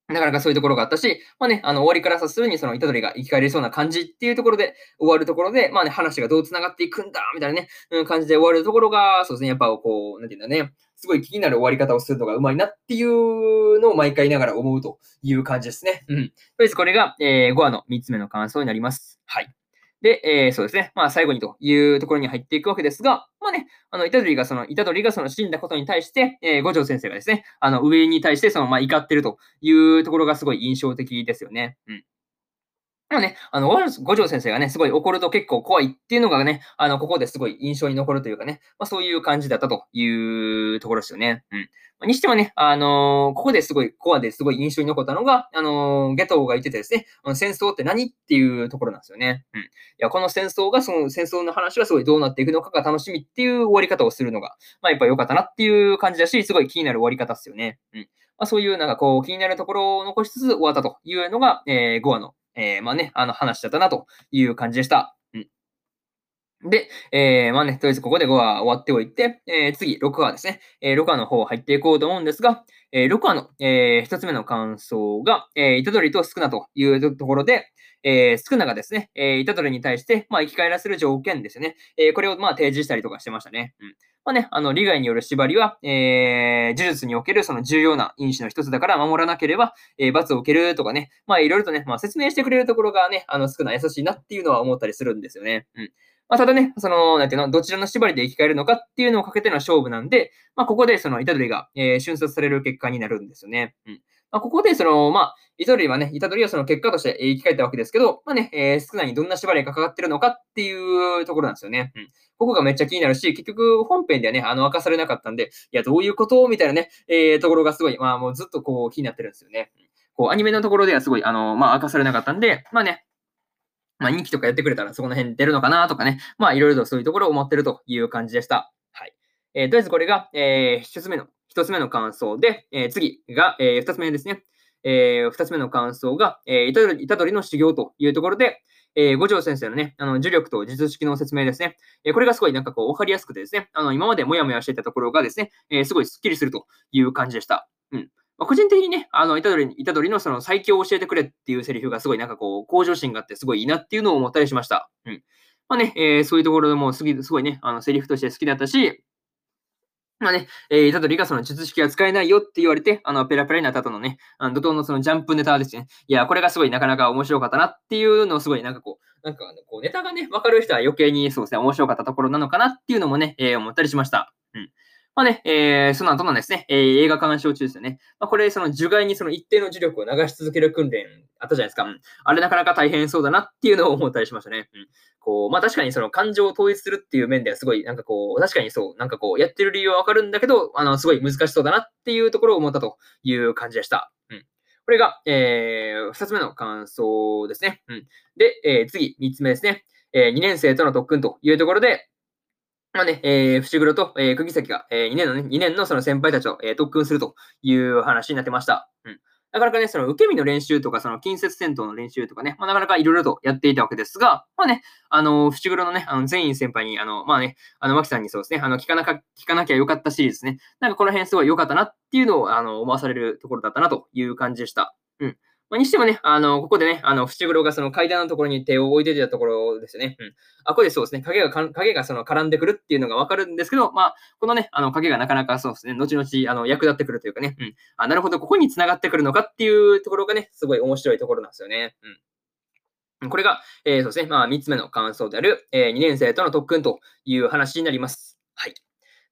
なかなかそういうところがあったし、まあね、あの、終わりからさするにその、虎杖が生き返りそうな感じっていうところで終わるところで、まあね、話がどう繋がっていくんだ、みたいなね、うん、感じで終わるところが、そうですね、やっぱこう、なんていうんだね、すごい気になる終わり方をするのがうまいなっていうのを毎回ながら思うという感じですね。うん。とりあえずこれが、えー、5話の3つ目の感想になります。はい。で、えー、そうですね。まあ、最後にというところに入っていくわけですが、まあね、あの、イタドリがその、イタドリがその死んだことに対して、えー、五条先生がですね、あの、上に対してその、まあ、怒ってるというところがすごい印象的ですよね。うん。もね、あの、五条先生がね、すごい怒ると結構怖いっていうのがね、あの、ここですごい印象に残るというかね、まあ、そういう感じだったというところですよね。うんま。にしてもね、あのー、ここですごい、コアですごい印象に残ったのが、あのー、ゲトウが言っててですね、あの戦争って何っていうところなんですよね。うん。いや、この戦争が、その戦争の話がすごいどうなっていくのかが楽しみっていう終わり方をするのが、まあ、やっぱ良かったなっていう感じだし、すごい気になる終わり方ですよね。うん。まあ、そういうなんかこう、気になるところを残しつつ終わったというのが、えー、5話の、えー、まあね、あの話だったなという感じでした。で、えー、まあね、とりあえずここで5話終わっておいて、えー、次、6話ですね。えー、6話の方入っていこうと思うんですが、えー、6話の、えー、1つ目の感想が、えー、虎杖と少なというところで、えー、スクナがですね、えー、虎杖に対して、まあ、生き返らせる条件ですよね。えー、これをまあ提示したりとかしてましたね。うん。まあね、あの、利害による縛りは、えー、呪術におけるその重要な因子の一つだから守らなければ、えー、罰を受けるとかね、まあいろいろとね、まあ説明してくれるところがね、あの、少ない優しいなっていうのは思ったりするんですよね。うん。まあ、ただね、その、なんていうの、どちらの縛りで生き返るのかっていうのをかけての勝負なんで、まあ、ここでその、イタドリが、えー、瞬殺される結果になるんですよね。うん。まあ、ここで、その、まあ、イタドリはね、イタドリはその結果として生き返ったわけですけど、まあね、えー、少ないにどんな縛りがかかってるのかっていうところなんですよね。うん。ここがめっちゃ気になるし、結局本編ではね、あの、明かされなかったんで、いや、どういうことみたいなね、えー、ところがすごい、まあもうずっとこう気になってるんですよね。こう、アニメのところではすごい、あの、まあ明かされなかったんで、まあね、まあ、2期とかやってくれたらそこの辺出るのかなとかね、まあ、いろいろとそういうところを思ってるという感じでした。はい。えー、とりあえずこれが、えー、1つ目の、1つ目の感想で、えー、次が、えー、2つ目ですね。えー、2つ目の感想が、えー、イタドリの修行というところで、えー、五条先生のね、あの、呪力と術式の説明ですね。えー、これがすごいなんかこう、わかりやすくてですね、あの、今までもやもやしていたところがですね、えー、すごいスッキリするという感じでした。うん。まあ、個人的にね、あの、イタドリ、イタドリのその最強を教えてくれっていうセリフがすごいなんかこう、向上心があってすごいいいなっていうのを思ったりしました。うん。まあね、えー、そういうところでもすすごいね、あの、セリフとして好きだったし、まあね、えー、イタドリがその術式は使えないよって言われて、あの、ペラペラになった後のね、あの怒涛のそのジャンプネタですね。いや、これがすごいなかなか面白かったなっていうのをすごいなんかこう、なんかあのこうネタがね、わかる人は余計にそうですね、面白かったところなのかなっていうのもね、えー、思ったりしました。うん。まあね、えー、その後のですね、えー、映画鑑賞中ですよね。まあ、これ、その樹害にその一定の磁力を流し続ける訓練あったじゃないですか。うん、あれなかなか大変そうだなっていうのを思ったりしましたね。うん、こう、まあ確かにその感情を統一するっていう面ではすごい、なんかこう、確かにそう、なんかこう、やってる理由はわかるんだけど、あの、すごい難しそうだなっていうところを思ったという感じでした。うん。これが、えー、二つ目の感想ですね。うん。で、えー、次、三つ目ですね。えー、2年生との特訓というところで、まあね、えー、伏黒と、えー、釘崎が、えー、2年のね、2年のその先輩たちを、えー、特訓するという話になってました。うん。なかなかね、その受け身の練習とか、その近接戦闘の練習とかね、まあ、なかなかいろいろとやっていたわけですが、まあね、あの、伏黒のね、あの、全員先輩に、あの、まあね、あの、牧さんにそうですね、あの、聞かなか、聞かなきゃよかったシリーズですね。なんかこの辺すごい良かったなっていうのを、あの、思わされるところだったなという感じでした。うん。まあ、にしてもね、あの、ここでね、あの、伏黒がその階段のところに手を置いてたところですよね。うん。あ、ここでそうですね、影がか、影がその絡んでくるっていうのがわかるんですけど、まあ、このね、あの、影がなかなかそうですね、後々、あの、役立ってくるというかね、うん。あ、なるほど、ここに繋がってくるのかっていうところがね、すごい面白いところなんですよね。うん。これが、えー、そうですね、まあ、3つ目の感想である、えー、2年生との特訓という話になります。はい。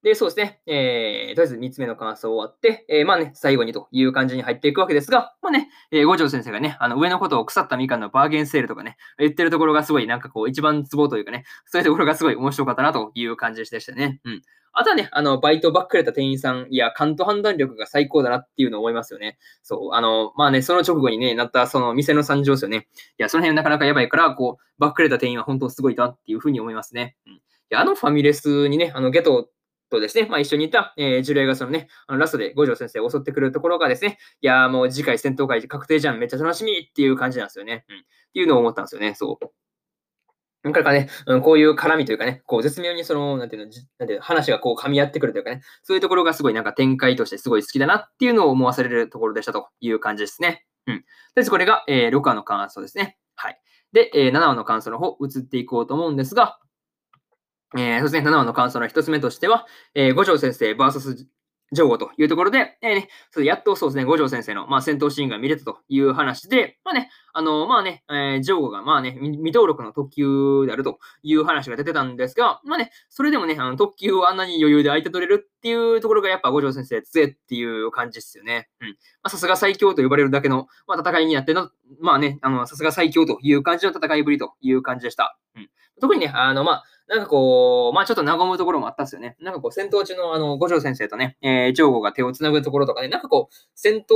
で、そうですね。えー、とりあえず3つ目の感想終わって、えー、まあね、最後にという感じに入っていくわけですが、まあね、えー、五条先生がね、あの、上のことを腐ったみかんのバーゲンセールとかね、言ってるところがすごいなんかこう、一番ツボというかね、そういうところがすごい面白かったなという感じでしたね。うん。あとはね、あの、バイトばっかれた店員さん、いや、感と判断力が最高だなっていうのを思いますよね。そう、あの、まあね、その直後にね、なったその店の惨状ですよね。いや、その辺なかなかやばいから、こう、ばっかれた店員は本当すごいだっていうふうに思いますね。うん。いや、あのファミレスにね、あの、ゲトとですね、まあ、一緒にいた、えー、呪霊がそのね、あのラストで五条先生を襲ってくるところがですね、いやもう次回戦闘会確定じゃん、めっちゃ楽しみっていう感じなんですよね。うん。っていうのを思ったんですよね、そう。だかかね、うん、こういう絡みというかね、こう絶妙にその、なんていうの、なんていう話がこう噛み合ってくるというかね、そういうところがすごいなんか展開としてすごい好きだなっていうのを思わされるところでしたという感じですね。うん。とりあえずこれが、えー、6話の感想ですね。はい。で、えー、7話の感想の方、移っていこうと思うんですが、えー、そうですね、7話の感想の1つ目としては、えー、五条先生 VS ジョーというところで、えーね、やっとそうですね、五条先生の、まあ、戦闘シーンが見れたという話で、まあね、あの、まあね、えー、ジョーが、まあね、未登録の特急であるという話が出てたんですが、まあね、それでもね、あの特急をあんなに余裕で相手取れるっていうところがやっぱ五条先生強いっていう感じですよね。うん。まあ、さすが最強と呼ばれるだけの、まあ、戦いになっての、まあね、あの、さすが最強という感じの戦いぶりという感じでした。うん。特にね、あの、まあ、なんかこう、まあちょっと和むところもあったんですよね。なんかこう、戦闘中のあの、五条先生とね、えー、ジョーゴが手を繋ぐところとかね、なんかこう、戦闘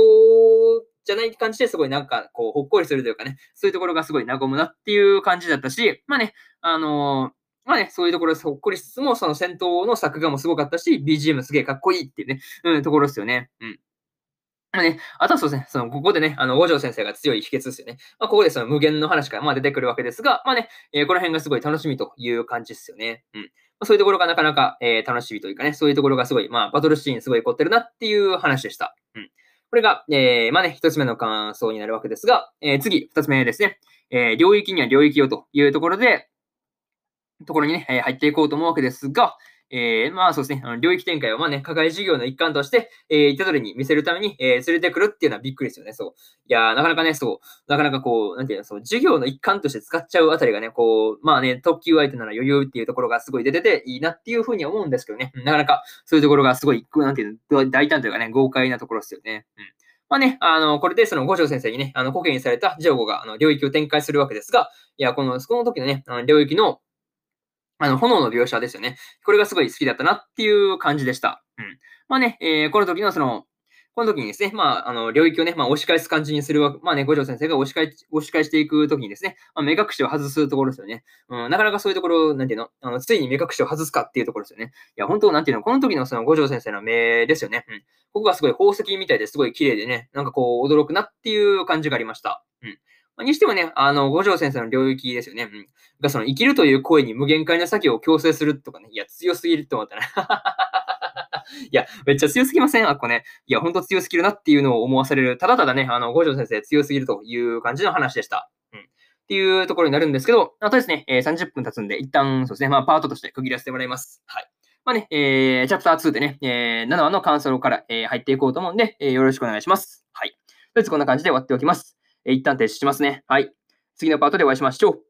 じゃない感じですごいなんかこう、ほっこりするというかね、そういうところがすごい和むなっていう感じだったし、まあね、あのーまあね、そういうところでほっこりしつつも、その戦闘の作画もすごかったし、BGM すげえかっこいいっていうね、うん、ところですよね。うん。ね、あとはそうですね、その、ここでね、あの、五条先生が強い秘訣ですよね。まあ、ここでその無限の話が、まあ、出てくるわけですが、まあね、えー、この辺がすごい楽しみという感じですよね。うん。まあ、そういうところがなかなか、えー、楽しみというかね、そういうところがすごい、まあ、バトルシーンすごい凝ってるなっていう話でした。うん。これが、えー、まあね、一つ目の感想になるわけですが、えー、次、二つ目ですね。えー、領域には領域をというところで、ところにね、え入っていこうと思うわけですが、えー、まあそうですね、あの領域展開をまあね、課外事業の一環として、えー、イタドリに見せるために、えー、連れてくるっていうのはびっくりですよね。そう。いやなかなかね、そう、なかなかこう、なんていうの、そう、授業の一環として使っちゃうあたりがね、こう、まあね、特急相手なら余裕っていうところがすごい出てていいなっていうふうに思うんですけどね、なかなかそういうところがすごい、なんていうの、大胆というかね、豪快なところですよね。うん。まあね、あの、これでその五条先生にね、あの、古家にされたジョーゴが、あの、領域を展開するわけですが、いや、この、この時のね、あの領域の、あの、炎の描写ですよね。これがすごい好きだったなっていう感じでした。うん。まあね、えー、この時のその、この時にですね、まあ、あの、領域をね、まあ、押し返す感じにするわけ、まあね、五条先生が押し返押し返していく時にですね、まあ、目隠しを外すところですよね。うん、なかなかそういうところ、なんていうの、あのついに目隠しを外すかっていうところですよね。いや、本当、なんていうの、この時のその五条先生の目ですよね。うん。ここがすごい宝石みたいですごい綺麗でね、なんかこう、驚くなっていう感じがありました。うん。にしてもね、あの、五条先生の領域ですよね。うん。が、その、生きるという声に無限界な作業を強制するとかね。いや、強すぎるって思ったね。いや、めっちゃ強すぎません？あっこね。いや、ほんと強すぎるなっていうのを思わされる。ただただね、あの、五条先生強すぎるという感じの話でした。うん。っていうところになるんですけど、あとですね、えー、30分経つんで、一旦、そうですね、まあ、パートとして区切らせてもらいます。はい。まあね、えー、チャプター2でね、えー、7話の感想から、えー、入っていこうと思うんで、えー、よろしくお願いします。はい。とりあえずこんな感じで終わっておきます。え、一旦停止しますね。はい。次のパートでお会いしましょう。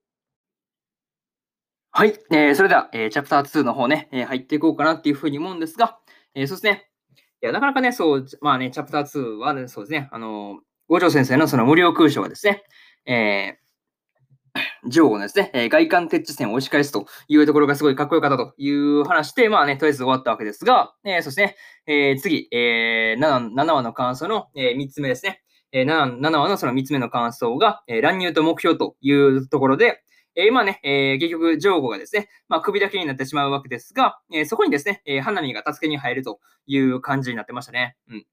はい。えー、それでは、えー、チャプター2の方ね、えー、入っていこうかなっていうふうに思うんですが、えー、そうですね。いや、なかなかね、そう、まあね、チャプター2は、ね、そうですね、あの、五条先生のその無料空所がですね、えー、女王のですね、えー、外観鉄地線を押し返すというところがすごいかっこよかったという話で、まあね、とりあえず終わったわけですが、えー、そしてね、えー、次、えー7、7話の感想の、えー、3つ目ですね。えー、7, 7話のその3つ目の感想が、えー、乱入と目標というところで、えー、まあね、えー、結局、ジョーゴがですね、まあ、首だけになってしまうわけですが、えー、そこにですね、えー、花見が助けに入るという感じになってましたね。うん。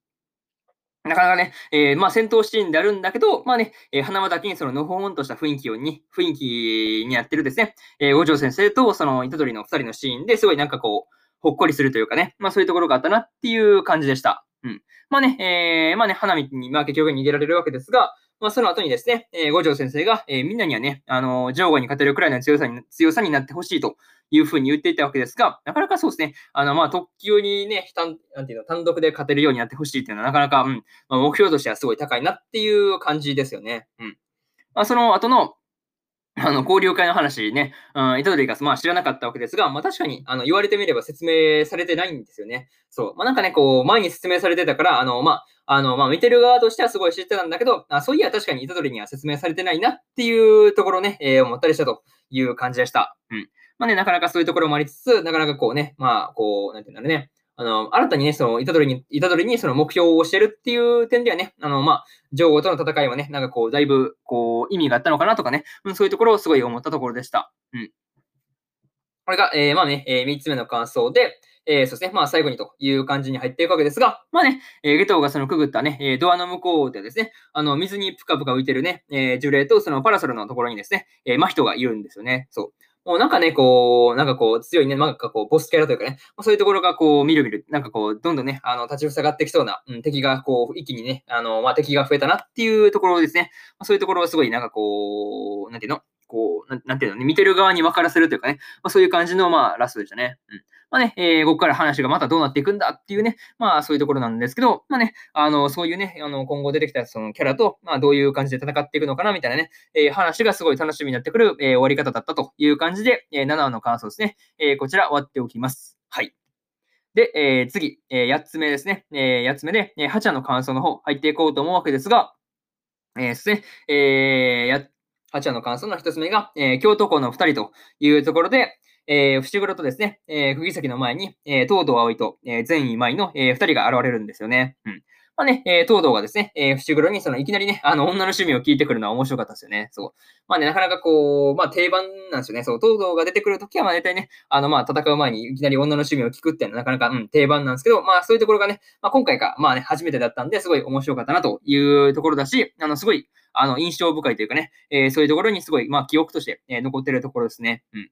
なかなかね、えー、まあ戦闘シーンであるんだけど、まあね、えー、花間だけにそののほほんとした雰囲気をに、雰囲気にやってるですね、えー、五条先生とその虎杖の二人のシーンですごいなんかこう、ほっこりするというかね、まあそういうところがあったなっていう感じでした。うん。まあね、えー、まあね、花見に、まあ結局逃げられるわけですが、まあ、その後にですね、えー、五条先生が、えー、みんなにはね、あのー、上後に勝てるくらいの強さに強さになってほしいというふうに言っていたわけですが、なかなかそうですね、あの、まあ、特急にね、単なんていうの単独で勝てるようになってほしいっていうのは、なかなか、うん、まあ、目標としてはすごい高いなっていう感じですよね。うん。まあ、その後の、あの、交流会の話ね、うん、イトドリが、まあ知らなかったわけですが、まあ確かに、あの、言われてみれば説明されてないんですよね。そう。まあなんかね、こう、前に説明されてたから、あの、まあ、あの、まあ見てる側としてはすごい知ってたんだけど、あそういや確かにイトドリには説明されてないなっていうところね、えー、思ったりしたという感じでした。うん。まあね、なかなかそういうところもありつつ、なかなかこうね、まあ、こう、なんていうんだろうね、あの、新たにね、その、イタドリに、イタドリにその目標をしてるっていう点ではね、あの、まあ、女王との戦いはね、なんかこう、だいぶ、こう、意味があったのかなとかね、うん、そういうところをすごい思ったところでした。うん。これが、えー、まあね、えー、3つ目の感想で、えー、そして、まあ、最後にという感じに入っていくわけですが、まあね、えー、ゲトウがそのくぐったね、えドアの向こうでですね、あの、水にぷかぷか浮いてるね、えー、樹齢とそのパラソルのところにですね、えー、真人がいるんですよね。そう。もうなんかね、こう、なんかこう、強いね、なんかこう、ボスキャラというかね、そういうところがこう、みるみる、なんかこう、どんどんね、あの、立ち塞がってきそうな、うん、敵がこう、一気にね、あの、まあ、敵が増えたなっていうところですね。そういうところはすごい、なんかこう、なんていうの？こう、なんなんていうの？ね、見てる側に分からせるというかね、まあ、そういう感じの、まあ、ラストでしたね。うん。まあね、えー、ここから話がまたどうなっていくんだっていうね、まあそういうところなんですけど、まあね、あの、そういうね、あの、今後出てきたそのキャラと、まあどういう感じで戦っていくのかなみたいなね、えー、話がすごい楽しみになってくる、えー、終わり方だったという感じで、えー、7話の感想ですね、えー、こちら終わっておきます。はい。で、えー、次、えー、8つ目ですね。えー、8つ目で、えー、8話の感想の方入っていこうと思うわけですが、えー、ですね、えー、8話の感想の1つ目が、えー、京都校の2人というところで、えー、伏黒とですね、えー、釘崎の前に、えー、東堂葵と、えー、善意舞の、えー、二人が現れるんですよね。うん。まあね、えー、東堂がですね、えー、伏黒にそのいきなりね、あの、女の趣味を聞いてくるのは面白かったですよね。そう。まあね、なかなかこう、まあ定番なんですよね。そう、東堂が出てくるときは、まあ大体ね、あの、まあ戦う前にいきなり女の趣味を聞くっていうのはなかなか、うん、定番なんですけど、まあそういうところがね、まあ今回か、まあね、初めてだったんで、すごい面白かったなというところだし、あの、すごい、あの、印象深いというかね、えー、そういうところにすごい、まあ記憶として、えー、残ってるところですね。うん。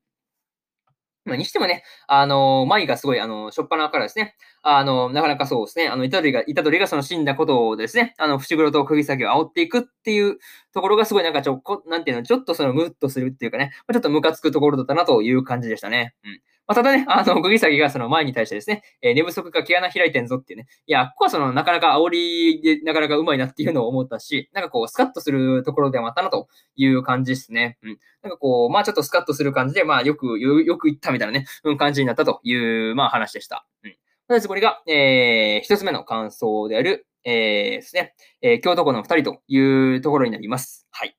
まあ、にしてもね、あの、舞がすごい、あの、しょっぱなからですね、あの、なかなかそうですね、あの、イタドリが、イタドリがその死んだことをですね、あの、伏黒と釘先を煽っていくっていうところがすごいなんかちょこ、なんていうの、ちょっとそのムッとするっていうかね、まあちょっとムカつくところだったなという感じでしたね。うん。まあ、ただね、あの、釘崎がその前に対してですね、えー、寝不足か毛穴開いてんぞっていうね、いや、ここはその、なかなか煽りで、なかなかうまいなっていうのを思ったし、なんかこう、スカッとするところでもあったなという感じですね。うん。なんかこう、まあちょっとスカッとする感じで、まあよく、よく言ったみたいなね、うん、感じになったという、まあ話でした。うん。とりあえずこれが、えー、一つ目の感想である、えー、ですね、えー、京都校の二人というところになります。はい。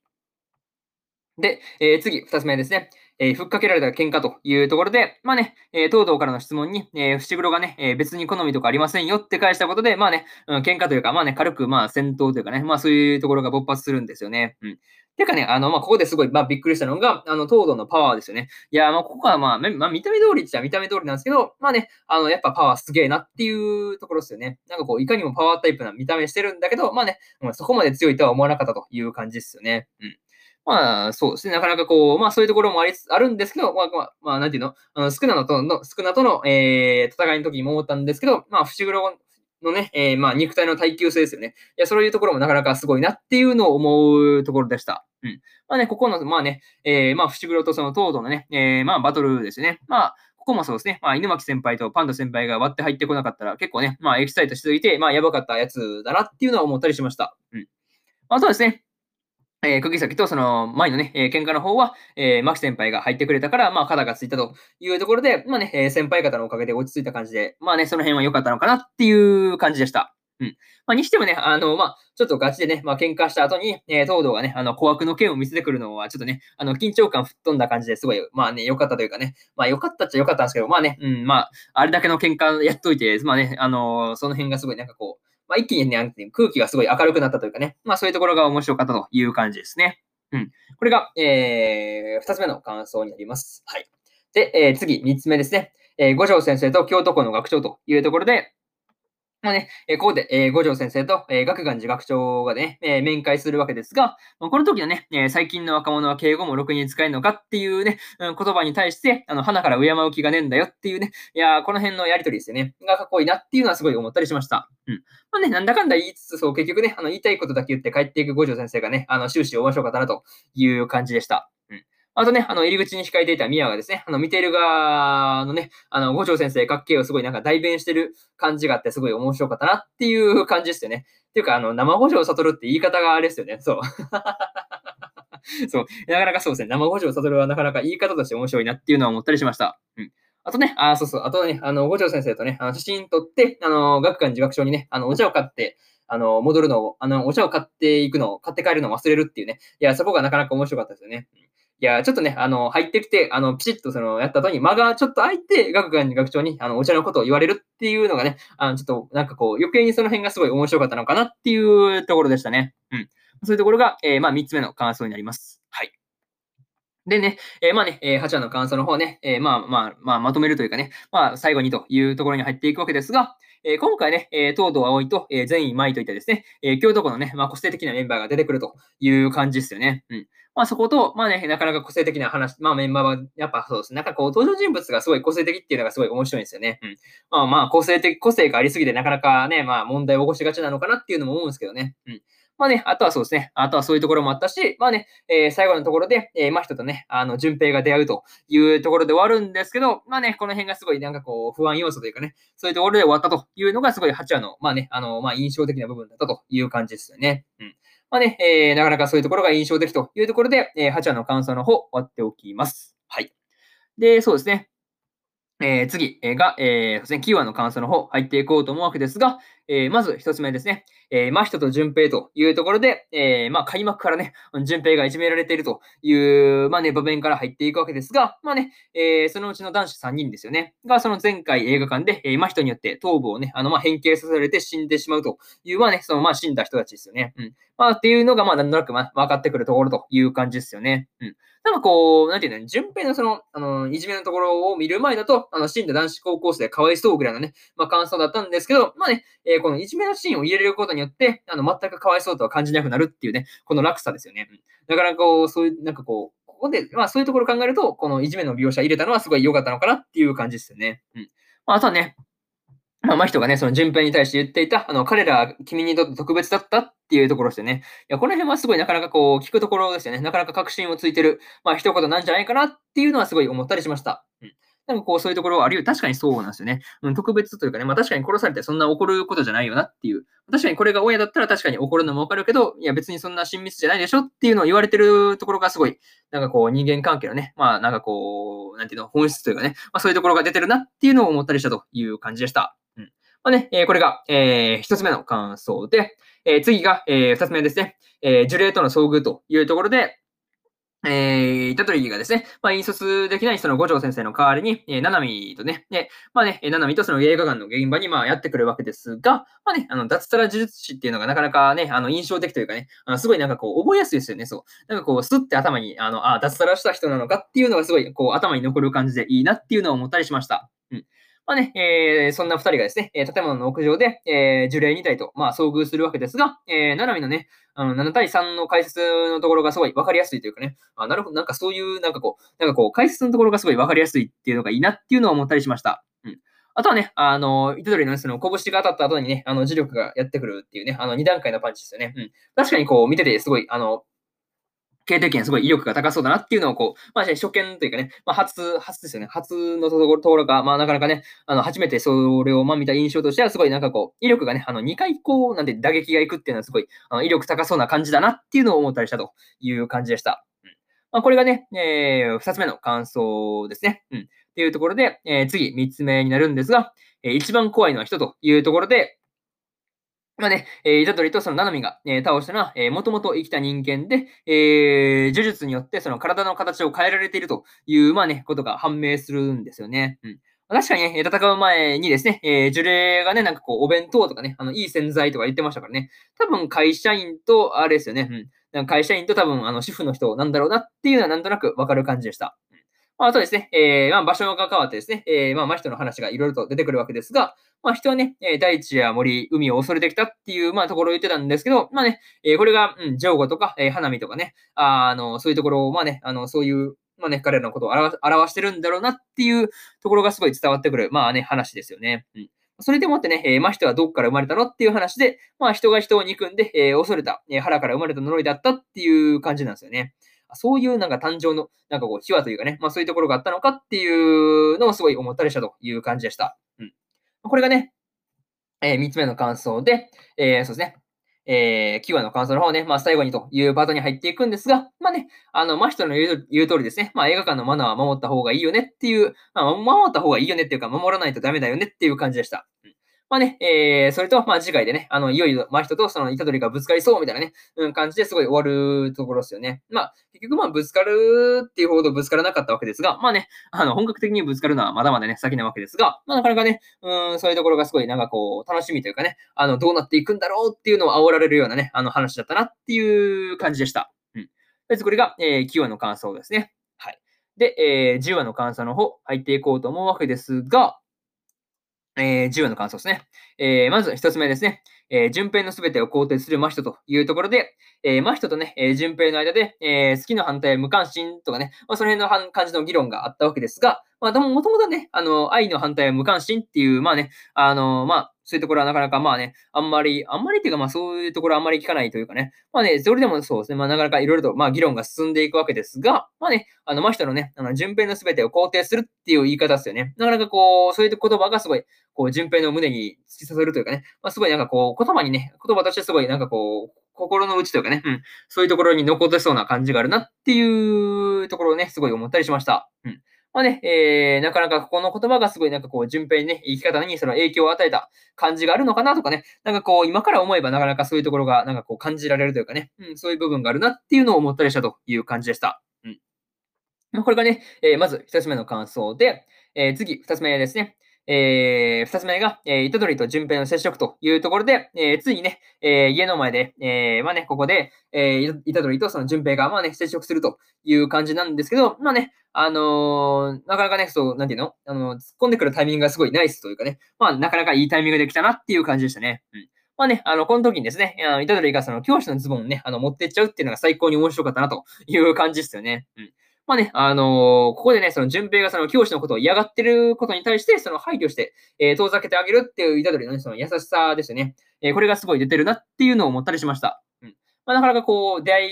で、えー、次、二つ目ですね。えー、ふっかけられた喧嘩というところで、まあね、えー、東堂からの質問に、えー、伏黒がね、えー、別に好みとかありませんよって返したことで、まあね、うん、喧嘩というか、まあね、軽く、まあ戦闘というかね、まあそういうところが勃発するんですよね。うん。てかね、あの、まあ、ここですごい、まあ、びっくりしたのが、あの、東堂のパワーですよね。いや、まあ、ここはまあ、まあ、見た目通りっちゃ見た目通りなんですけど、まあね、あの、やっぱパワーすげえなっていうところですよね。なんかこう、いかにもパワータイプな見た目してるんだけど、まあね、そこまで強いとは思わなかったという感じですよね。うん。まあ、そうですね。なかなかこう、まあそういうところもありあるんですけど、まあ、まあ、まあ、なんていうの、あのスクナのとの、スクナとの、えー、戦いの時にも思ったんですけど、まあ、伏黒のね、えー、まあ肉体の耐久性ですよね。いや、そういうところもなかなかすごいなっていうのを思うところでした。うん。まあね、ここの、まあね、えー、まあ、伏黒とその東堂のね、えー、まあ、バトルですね。まあ、ここもそうですね、まあ、犬巻先輩とパンダ先輩が割って入ってこなかったら、結構ね、まあ、エキサイトしすぎて、まあ、やばかったやつだなっていうのは思ったりしました。うん。まあとはですね、えー、釘崎とその前のね、えー、喧嘩の方は、えー、牧先輩が入ってくれたから、まあ、肩がついたというところで、まあね、えー、先輩方のおかげで落ち着いた感じで、まあね、その辺は良かったのかなっていう感じでした。うん。まあ、にしてもね、あの、まあ、ちょっとガチでね、まあ、喧嘩した後に、えー、東堂がね、あの、小悪の剣を見せてくるのは、ちょっとね、あの、緊張感吹っ飛んだ感じですごい、まあね、良かったというかね、まあ、良かったっちゃ良かったんですけど、まあね、うん、まあ、あれだけの喧嘩やっといて、まあね、あのー、その辺がすごいなんかこう、まあ、一気にね、空気がすごい明るくなったというかね、まあ、そういうところが面白かったという感じですね。うん。これが、えー、つ目の感想になります。はい。で、えー、次、三つ目ですね。えー、五条先生と京都校の学長というところで、まあね、えここで、え五条先生と、え学願寺学長がね、え面会するわけですが、まこの時のね、え最近の若者は敬語もろくに使えるのかっていうね、うん、言葉に対して、あの、花から敬う気がねえんだよっていうね、いやこの辺のやりとりですよね、がかっこいいなっていうのはすごい思ったりしました。うん。まあね、なんだかんだ言いつつ、そう、結局ね、あの、言いたいことだけ言って帰っていく五条先生がね、あの、終始面白かったなという感じでした。あとね、あの、入り口に控えていたミヤがですね、あの、見ている側のね、あの、五条先生、かっけをすごいなんか代弁してる感じがあって、すごい面白かったなっていう感じですよね。っていうか、あの、生五条悟って言い方があれですよね。そう。そう。なかなかそうですね。生五条悟はなかなか言い方として面白いなっていうのは思ったりしました。うん。あとね、あ、そうそう。あとね、あの、五条先生とね、あの写真撮って、あの、学館自学長にね、あの、お茶を買って、あの、戻るのを、あの、お茶を買っていくのを、買って帰るのを忘れるっていうね。いや、そこがなかなか面白かったですよね。うんいや、ちょっとね、あの、入ってきて、あの、ピシッとその、やった後に間がちょっと空いて、学館学長に、あの、お茶のことを言われるっていうのがね、あの、ちょっと、なんかこう、余計にその辺がすごい面白かったのかなっていうところでしたね。うん。そういうところが、えー、まあ、3つ目の感想になります。はい。でね、えー、まあね、えー、8話の感想の方ね、えー、まあまあ、まあ、まとめるというかね、まあ、最後にというところに入っていくわけですが、え、今回ね、えー、東堂葵と、え、善意舞といったですね、え、京都校のね、まあ、個性的なメンバーが出てくるという感じですよね。うん。まあそこと、まあね、なかなか個性的な話、まあメンバーは、やっぱそうですね。なんかこう、登場人物がすごい個性的っていうのがすごい面白いんですよね。うん。まあまあ、個性的、個性がありすぎてなかなかね、まあ問題を起こしがちなのかなっていうのも思うんですけどね。うん。まあね、あとはそうですね。あとはそういうところもあったし、まあね、えー、最後のところで、えー、真人とね、あの、順平が出会うというところで終わるんですけど、まあね、この辺がすごいなんかこう、不安要素というかね、そういうところで終わったというのがすごい8話の、まあね、あの、まあ印象的な部分だったという感じですよね。うん。まあね、えー、なかなかそういうところが印象的というところで、えー、8話の感想の方、終わっておきます。はい。で、そうですね。えー、次が、えー、キーワードの感想の方、入っていこうと思うわけですが、えー、まず一つ目ですね。えー、真人と順平というところで、えー、まあ、開幕からね、順平がいじめられているという、まあね、場面から入っていくわけですが、まあね、えー、そのうちの男子3人ですよね。が、その前回映画館で、えー、真人によって頭部をね、あの、まあ、変形させられて死んでしまうという、まあね、その、まあ、死んだ人たちですよね。うん。まあ、っていうのが、まあ、なんとなく、まあ、分かってくるところという感じですよね。うん。なんかこう、なんていうの、順平のその、あの、いじめのところを見る前だと、あの、死んだ男子高校生かわいそうぐらいのね、まあ、感想だったんですけど、まあね、えー、このいじめのシーンを入れることによって、あの、全くかわいそうとは感じなくなるっていうね、この落差ですよね。だからこう、そういう、なんかこう、ここで、まあそういうところを考えると、このいじめの描写入れたのはすごい良かったのかなっていう感じですよね。うん。まあ、あとはね、まあ、真人がね、その順平に対して言っていた、あの、彼らは、君にとって特別だったっていうところですよね。いや、この辺はすごいなかなかこう、聞くところですよね。なかなか確信をついてる、まあ、一言なんじゃないかなっていうのはすごい思ったりしました。うん。なんかこう、そういうところはあるよ。確かにそうなんですよね。うん、特別というかね、まあ確かに殺されてそんな怒ることじゃないよなっていう。確かにこれが親だったら確かに怒るのもわかるけど、いや別にそんな親密じゃないでしょっていうのを言われてるところがすごい、なんかこう人間関係のね、まあなんかこう、なんていうの、本質というかね、まあそういうところが出てるなっていうのを思ったりしたという感じでした。まあね、えー、これが、えー、一つ目の感想で、えー、次が、えー、二つ目ですね。えー、樹齢との遭遇というところで、えー、イタトリがですね、まあ、引率できないその五条先生の代わりに、えー、ナナミとね、で、まあね、ナナミとその映画館の現場にまあやってくるわけですが、まあね、あの、脱サラ呪術師っていうのがなかなかね、あの、印象的というかね、あのすごいなんかこう、覚えやすいですよね、そう。なんかこう、スッて頭に、あの、あ、脱サラした人なのかっていうのがすごい、こう、頭に残る感じでいいなっていうのを思ったりしました。うん。まあね、えー、そんな二人がですね、建物の屋上で、えー、樹齢2体と、まあ、遭遇するわけですが、えー、ナナミのね、あの、7対3の解説のところがすごい分かりやすいというかね、あなるほど、なんかそういう、なんかこう、なんかこう、解説のところがすごい分かりやすいっていうのがいいなっていうのを思ったりしました。うん。あとはね、あの、糸取りのその拳が当たった後にね、あの、磁力がやってくるっていうね、あの、2段階のパンチですよね。うん。確かにこう、見ててすごい、あの、系統権すごい威力が高そうだなっていうのをこう、まあ、初見というかね、まあ、初、初ですよね。初のところ、ところが、まあ、なかなかね、あの、初めてそれを、まあ、見た印象としては、すごいなんかこう、威力がね、あの、2回こう、なんで打撃がいくっていうのはすごい、あの威力高そうな感じだなっていうのを思ったりしたという感じでした。うん。まあ、これがね、えー、2つ目の感想ですね。うん。っていうところで、えー、次、3つ目になるんですが、えー、一番怖いのは人というところで、まあね、えー、イタドリとそのナナミが、えー、倒したのは、えー、もともと生きた人間で、えー、呪術によってその体の形を変えられているという、まあね、ことが判明するんですよね。うん。確かにね、戦う前にですね、えー、呪霊がね、なんかこう、お弁当とかね、あの、いい洗剤とか言ってましたからね、多分会社員と、あれですよね、うん。会社員と多分、あの、主婦の人なんだろうなっていうのはなんとなくわかる感じでした。まあ、あとですね、えー、まあ、場所が変わってですね、えー、まあ、真人の話がいろいろと出てくるわけですが、まあ、人はね、大地や森、海を恐れてきたっていう、まあ、ところを言ってたんですけど、まあね、え、これが、うん、ジョーゴとか、え、花見とかね、あ、の、そういうところを、まあね、あの、そういう、まあね、彼らのことを表してるんだろうなっていうところがすごい伝わってくる、まあね、話ですよね。うん。それでもってね、えー、真人はどこから生まれたのっていう話で、まあ人が人を憎んで、えー、恐れた、えー、腹から生まれた呪いだったっていう感じなんですよね。そういうなんか誕生の、なんかこう、秘話というかね、まあそういうところがあったのかっていうのをすごい思ったりしたという感じでした。うん。これがね、えー、3つ目の感想で、えー、そうですね。えー、9話の感想の方ね、まあ最後にというパートに入っていくんですが、まあね、あの、真人の言う言う通りですね、まあ映画館のマナーは守った方がいいよねっていう、まあ守った方がいいよねっていうか、守らないとダメだよねっていう感じでした。まあね、えー、それと、まあ次回でね、あの、いよいよ真人とその虎杖がぶつかりそうみたいなね、うん、感じですごい終わるところですよね。まあ、結局まあぶつかるっていうほどぶつからなかったわけですが、まあね、あの、本格的にぶつかるのはまだまだね、先なわけですが、まあなかなかね、うん、そういうところがすごいなんかこう、楽しみというかね、あの、どうなっていくんだろうっていうのを煽られるようなね、あの話だったなっていう感じでした。うん。で、これが、えー、9話の感想ですね。はい。で、えー、10話の感想の方、入っていこうと思うわけですが、えー、10話の感想ですね。えー、まず一つ目ですね。えー、順平のすべてを肯定する真人というところで、えー、真人とね、えー、順平の間で、えー、好きの反対は無関心とかね、まあ、その辺の感じの議論があったわけですが、まあ、でももともとね、あの、愛の反対は無関心っていう、まあね、あの、まあ、そういうところはなかなかまあね、あんまり、あんまりっていうかまあそういうところはあんまり聞かないというかね、まあね、それでもそうですね、まあなかなかいろいろとまあ議論が進んでいくわけですが、まあね、あの、真人のね、あの、順平のすべてを肯定するっていう言い方ですよね。なかなかこう、そういう言葉がすごい、こう、順平の胸に突き刺さるというかね、まあすごいなんかこう、言葉にね、言葉としてすごいなんかこう、心の内というかね、うん、そういうところに残ってそうな感じがあるなっていうところをね、すごい思ったりしました。うん。まあね、えー、なかなかここの言葉がすごいなんかこう、順平にね、生き方にその影響を与えた感じがあるのかなとかね、なんかこう、今から思えばなかなかそういうところがなんかこう感じられるというかね、うん、そういう部分があるなっていうのを思ったりしたという感じでした。うん。まあ、これがね、えー、まず一つ目の感想で、えー、次、二つ目ですね。えー、二つ目が、えー、糸取りと順平の接触というところで、えー、ついにね、えー、家の前で、えー、まあね、ここで、えー、糸取りとその順平が、まあね、接触するという感じなんですけど、まあね、あのー、なかなかね、そう、なんていうの？あのー、突っ込んでくるタイミングがすごいナイスというかね、まあ、なかなかいいタイミングで来たなっていう感じでしたね。うん。まあね、あの、この時にですね、あの、虎杖がその教師のズボンをね、あの、持ってっちゃうっていうのが最高に面白かったなという感じですよね。うん。まあね、あのー、ここでね、その順平がその教師のことを嫌がってることに対して、その配慮して、えー、遠ざけてあげるっていう虎杖のね、その優しさですよね。えー、これがすごい出てるなっていうのを思ったりしました。うん。まあ、なかなかこう、出会い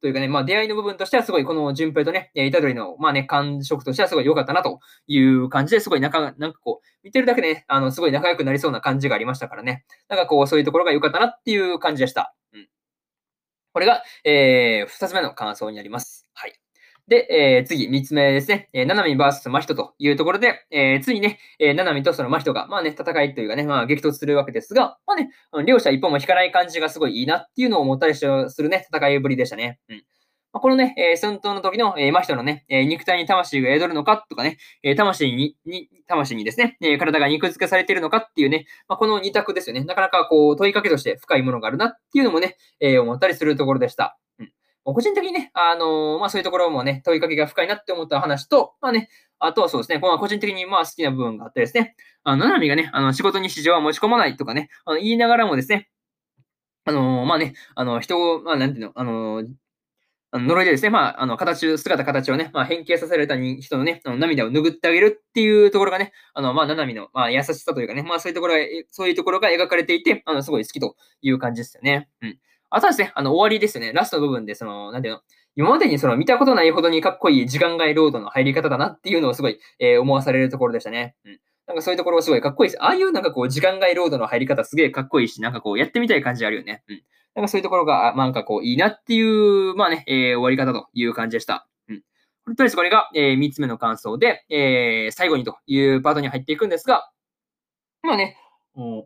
というかね、まあ出会いの部分としてはすごいこの順平とね、虎杖の、まあね、感触としてはすごい良かったなという感じですごい仲、なんかこう、見てるだけでね、あの、すごい仲良くなりそうな感じがありましたからね。なんかこう、そういうところが良かったなっていう感じでした。うん。これが、えー、二つ目の感想になります。はい。で、えー、次、三つ目ですね。えー、ナナミ VS マヒトというところで、えー、ついにね、えー、ナナミとそのマヒトが、まあね、戦いというかね、まあ激突するわけですが、まあね、両者一本も引かない感じがすごいいいなっていうのを思ったりするね、戦いぶりでしたね。うん。まあ、このね、えー、戦闘の時の、えー、真人のね、えー、肉体に魂が宿るのかとかね、えー、魂に、に、魂にですね、えー、体が肉付けされているのかっていうね、まあ、この二択ですよね。なかなかこう、問いかけとして深いものがあるなっていうのもね、えー、思ったりするところでした。個人的にね、あのー、まあそういうところもね、問いかけが深いなって思った話と、まあね、あとはそうですね、この個人的にまあ好きな部分があってですね、あの、ななみがね、あの、仕事に市場は持ち込まないとかね、あの言いながらもですね、あのー、まあね、あの、人を、まあなんていうの、あのー、あの呪いでですね、まあ、あの、形、姿、形をね、まあ、変形させられた人のね、あの涙を拭ってあげるっていうところがね、あの、まあ、ななみの、まあ、優しさというかね、まあ、そういうところが、そういうところが描かれていて、あの、すごい好きという感じですよね。うん。あとはですね、あの、終わりですよね。ラストの部分で、その、なんていうの、今までにその見たことないほどにかっこいい時間外ロードの入り方だなっていうのをすごい、えー、思わされるところでしたね。うん。なんかそういうところがすごいかっこいいです。ああいうなんかこう時間外ロードの入り方すげえかっこいいし、なんかこうやってみたい感じあるよね。うん。なんかそういうところが、あなんかこういいなっていう、まあね、えー、終わり方という感じでした。うん。とりあえずこれが、えー、3つ目の感想で、えー、最後にというパートに入っていくんですが、まあね、うん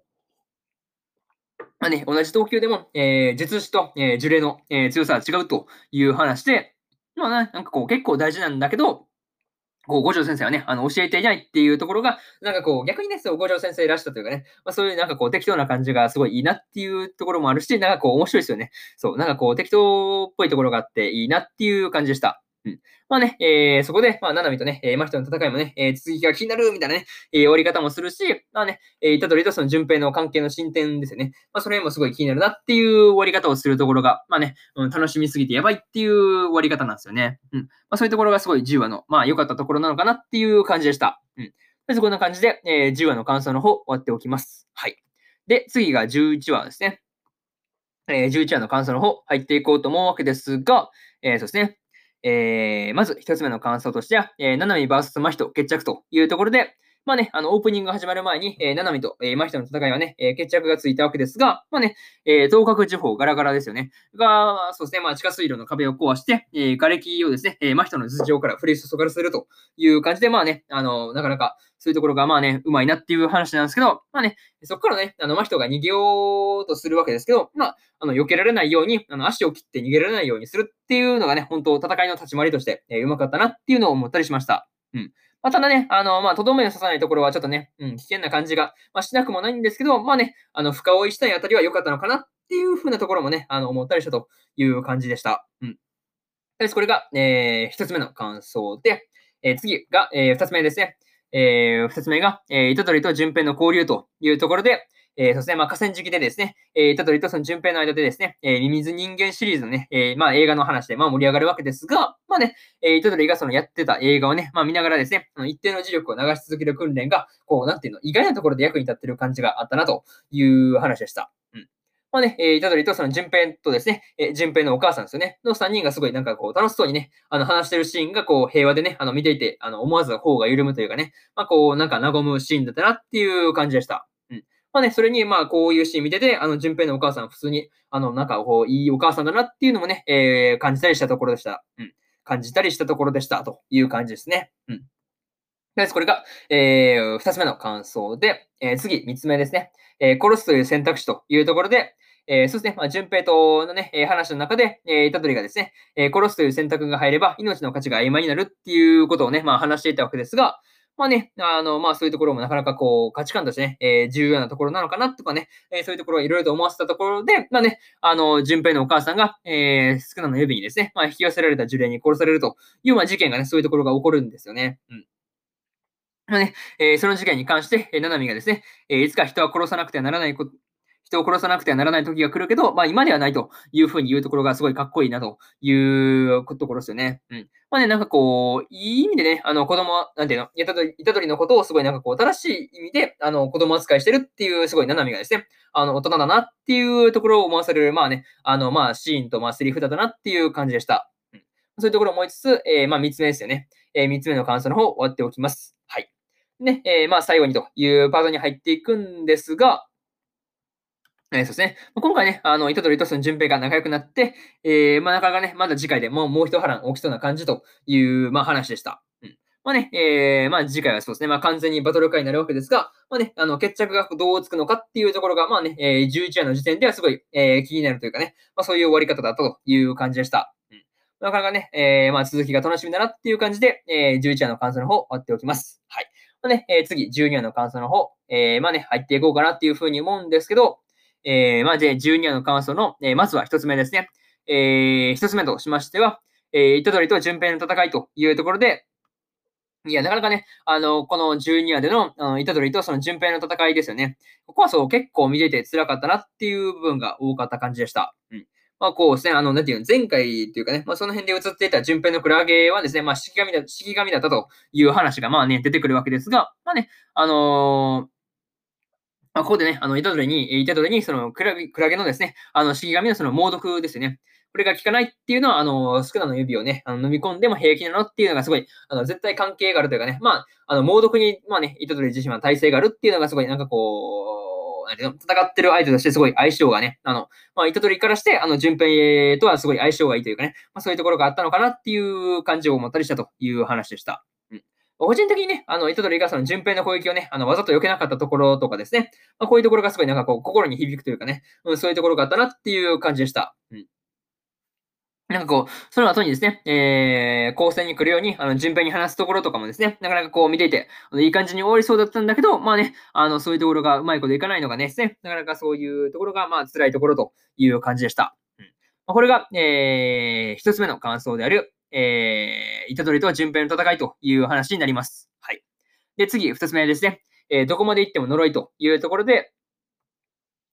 まあね、同じ投球でも、えー、術師と、えー、呪霊の、えー、強さは違うという話で、まあね、なんかこう結構大事なんだけど、こう、五条先生はね、あの、教えていないっていうところが、なんかこう、逆にね、そう、五条先生らしたというかね、まあそういうなんかこう、適当な感じがすごいいいなっていうところもあるし、なんかこう、面白いですよね。そう、なんかこう、適当っぽいところがあっていいなっていう感じでした。うん。まあね、えー、そこで、まあ、ナナミとね、えー、マヒトの戦いもね、えー、続きが気になるみたいなね、えー、終わり方もするし、まあね、えー、イタドリとその順平の関係の進展ですよね。まあ、それもすごい気になるなっていう終わり方をするところが、まあね、うん、楽しみすぎてやばいっていう終わり方なんですよね。うん。まあ、そういうところがすごい10話の、まあ、良かったところなのかなっていう感じでした。うん。まずこんな感じで、えー、10話の感想の方終わっておきます。はい。で、次が11話ですね。えー、11話の感想の方入っていこうと思うわけですが、えー、そうですね。えー、まず一つ目の感想としては、えー、ナナミ VS マヒト決着というところで、まあね、あの、オープニングが始まる前に、えー、ナナミと、えー、マヒトの戦いはね、えー、決着がついたわけですが、まあね、えー、東角地方ガラガラですよね。が、そうですね、まあ、地下水路の壁を壊して、えー、瓦礫をですね、えー、マヒトの頭上から降り注がせるという感じで、まあね、あの、なかなか、そういうところがまあね、うまいなっていう話なんですけど、まあね、そこからね、あの、真人が逃げようとするわけですけど、まあ、あの、避けられないように、あの、足を切って逃げられないようにするっていうのがね、本当戦いの立ち回りとして、えー、うまかったなっていうのを思ったりしました。うん。まあ、ただね、あの、まあ、とどめを刺さないところはちょっとね、うん、危険な感じが、まあ、しなくもないんですけど、まあね、あの、深追いしたいあたりは良かったのかなっていう風なところもね、あの、思ったりしたという感じでした。うん。とりこれが、えー、一つ目の感想で、えー、次が、えー、二つ目ですね。えー、二つ目が、えー、糸取りと順平の交流というところで、えー、そうですね、まあ、河川敷でですね、えー、糸取りとその順平の間でですね、えー、ミミズ人間シリーズのね、えー、まあ、映画の話で、まあ、盛り上がるわけですが、まあね、えー、糸取りがそのやってた映画をね、まあ、見ながらですね、一定の磁力を流し続ける訓練が、こう、なんていうの、意外なところで役に立ってる感じがあったなという話でした。うんまあね、えー、虎杖とその順平とですね、えー、順平のお母さんですよね、の3人がすごいなんかこう楽しそうにね、あの話してるシーンがこう平和でね、あの見ていて、あの思わず頬が緩むというかね、まあこうなんか和むシーンだったなっていう感じでした。うん。まあね、それにまあこういうシーン見てて、あの順平のお母さん普通に、あのなんかこういいお母さんだなっていうのもね、えー、感じたりしたところでした。うん。感じたりしたところでしたという感じですね。うん。とりあえずこれが、えー、二つ目の感想で、えー、次、三つ目ですね。えー、殺すという選択肢というところで、えー、そうですね、まあ、順平とのね、え、話の中で、えー、タトリがですね、えー、殺すという選択が入れば、命の価値が曖昧になるっていうことをね、まあ、話していたわけですが、まあね、あの、まあそういうところもなかなかこう、価値観としてね、えー、重要なところなのかなとかね、えー、そういうところをいろいろと思わせたところで、まあね、あの、順平のお母さんが、えー、少なの指にですね、まあ引き寄せられた呪霊に殺されるという、まあ事件がね、そういうところが起こるんですよね。うん。まあね、えー、その事件に関して、えー、ナナミがですね、えー、いつか人は殺さなくてはならないこ、人を殺さなくてはならない時が来るけど、まあ今ではないというふうに言うところがすごいかっこいいなというところですよね。うん。まあね、なんかこう、いい意味でね、あの子供、なんていうの、いたとり、いたとりのことをすごいなんかこう、正しい意味で、あの子供扱いしてるっていうすごいななみがですね、あの大人だなっていうところを思わされる、まあね、あのまあシーンとまあセリフだなっていう感じでした。うん。そういうところを思いつつ、えー、まあ三つ目ですよね。えー、三つ目の感想の方終わっておきます。ね、えー、まあ最後にというパートに入っていくんですが、えー、そうですね。今回ね、あの、糸取りとその順平が仲良くなって、えー、まあ、なかなかね、まだ次回でもう、もう一波乱起きそうな感じという、まあ、話でした。うん。まあね、えー、まあ、次回はそうですね、まあ、完全にバトル会になるわけですが、まあね、あの、決着がどうつくのかっていうところが、まあね、えー、11話の時点ではすごい、えー、気になるというかね、まあ、そういう終わり方だったという感じでした。うん。なかなかね、えー、まあ、続きが楽しみだなっていう感じで、えー、11話の感想の方、終わっておきます。はい。ね、えー、次、12話の感想の方、えー、まあね、入っていこうかなっていうふうに思うんですけど、えー、まあ、で、12話の感想の、えー、まずは一つ目ですね。えー、一つ目としましては、えー、糸取りと順平の戦いというところで、いや、なかなかね、あの、この12話での、あの、糸取りとその順平の戦いですよね。ここはそう、結構見てて辛かったなっていう部分が多かった感じでした。うん。まあ、こうですね、あの、なんていうの、前回っていうかね、まあ、その辺で映っていた順平のクラゲはですね、まあ、式神だ、式神だったという話が、まあね、出てくるわけですが、まあね、あのーまあ、ここでね、あの、イタドレに、イタドレに、そのクラゲ、クラゲのですね、あの、式神のその猛毒ですよね。これが効かないっていうのは、あの、スクナの指をね、あの飲み込んでも平気なのっていうのがすごい、あの、絶対関係があるというかね、まあ、あの、猛毒に、まあね、糸取り自身は耐性があるっていうのがすごい、なんかこう、戦ってる相手としてすごい相性がね、あの、まあ、糸取りからして、あの、順平とはすごい相性がいいというかね、まあ、そういうところがあったのかなっていう感じを思ったりしたという話でした。うん個人的にね、あの、糸取りがその順平の攻撃をね、あの、わざと避けなかったところとかですね、まあ、こういうところがすごいなんかこう、心に響くというかね、うん、そういうところがあったなっていう感じでした。うん。なんかこう、その後にですね、えー、高専に来るように、あの、順平に話すところとかもですね、なかなかこう見ていて、あのいい感じに終わりそうだったんだけど、まあね、あの、そういうところがうまいこといかないのがね、ですね、なかなかそういうところが、まあ、辛いところという感じでした。うん。これが、えー、一つ目の感想である、えー、イタドリと順平の戦いという話になります。はい。で、次、二つ目ですね。えー、どこまで行っても呪いというところで、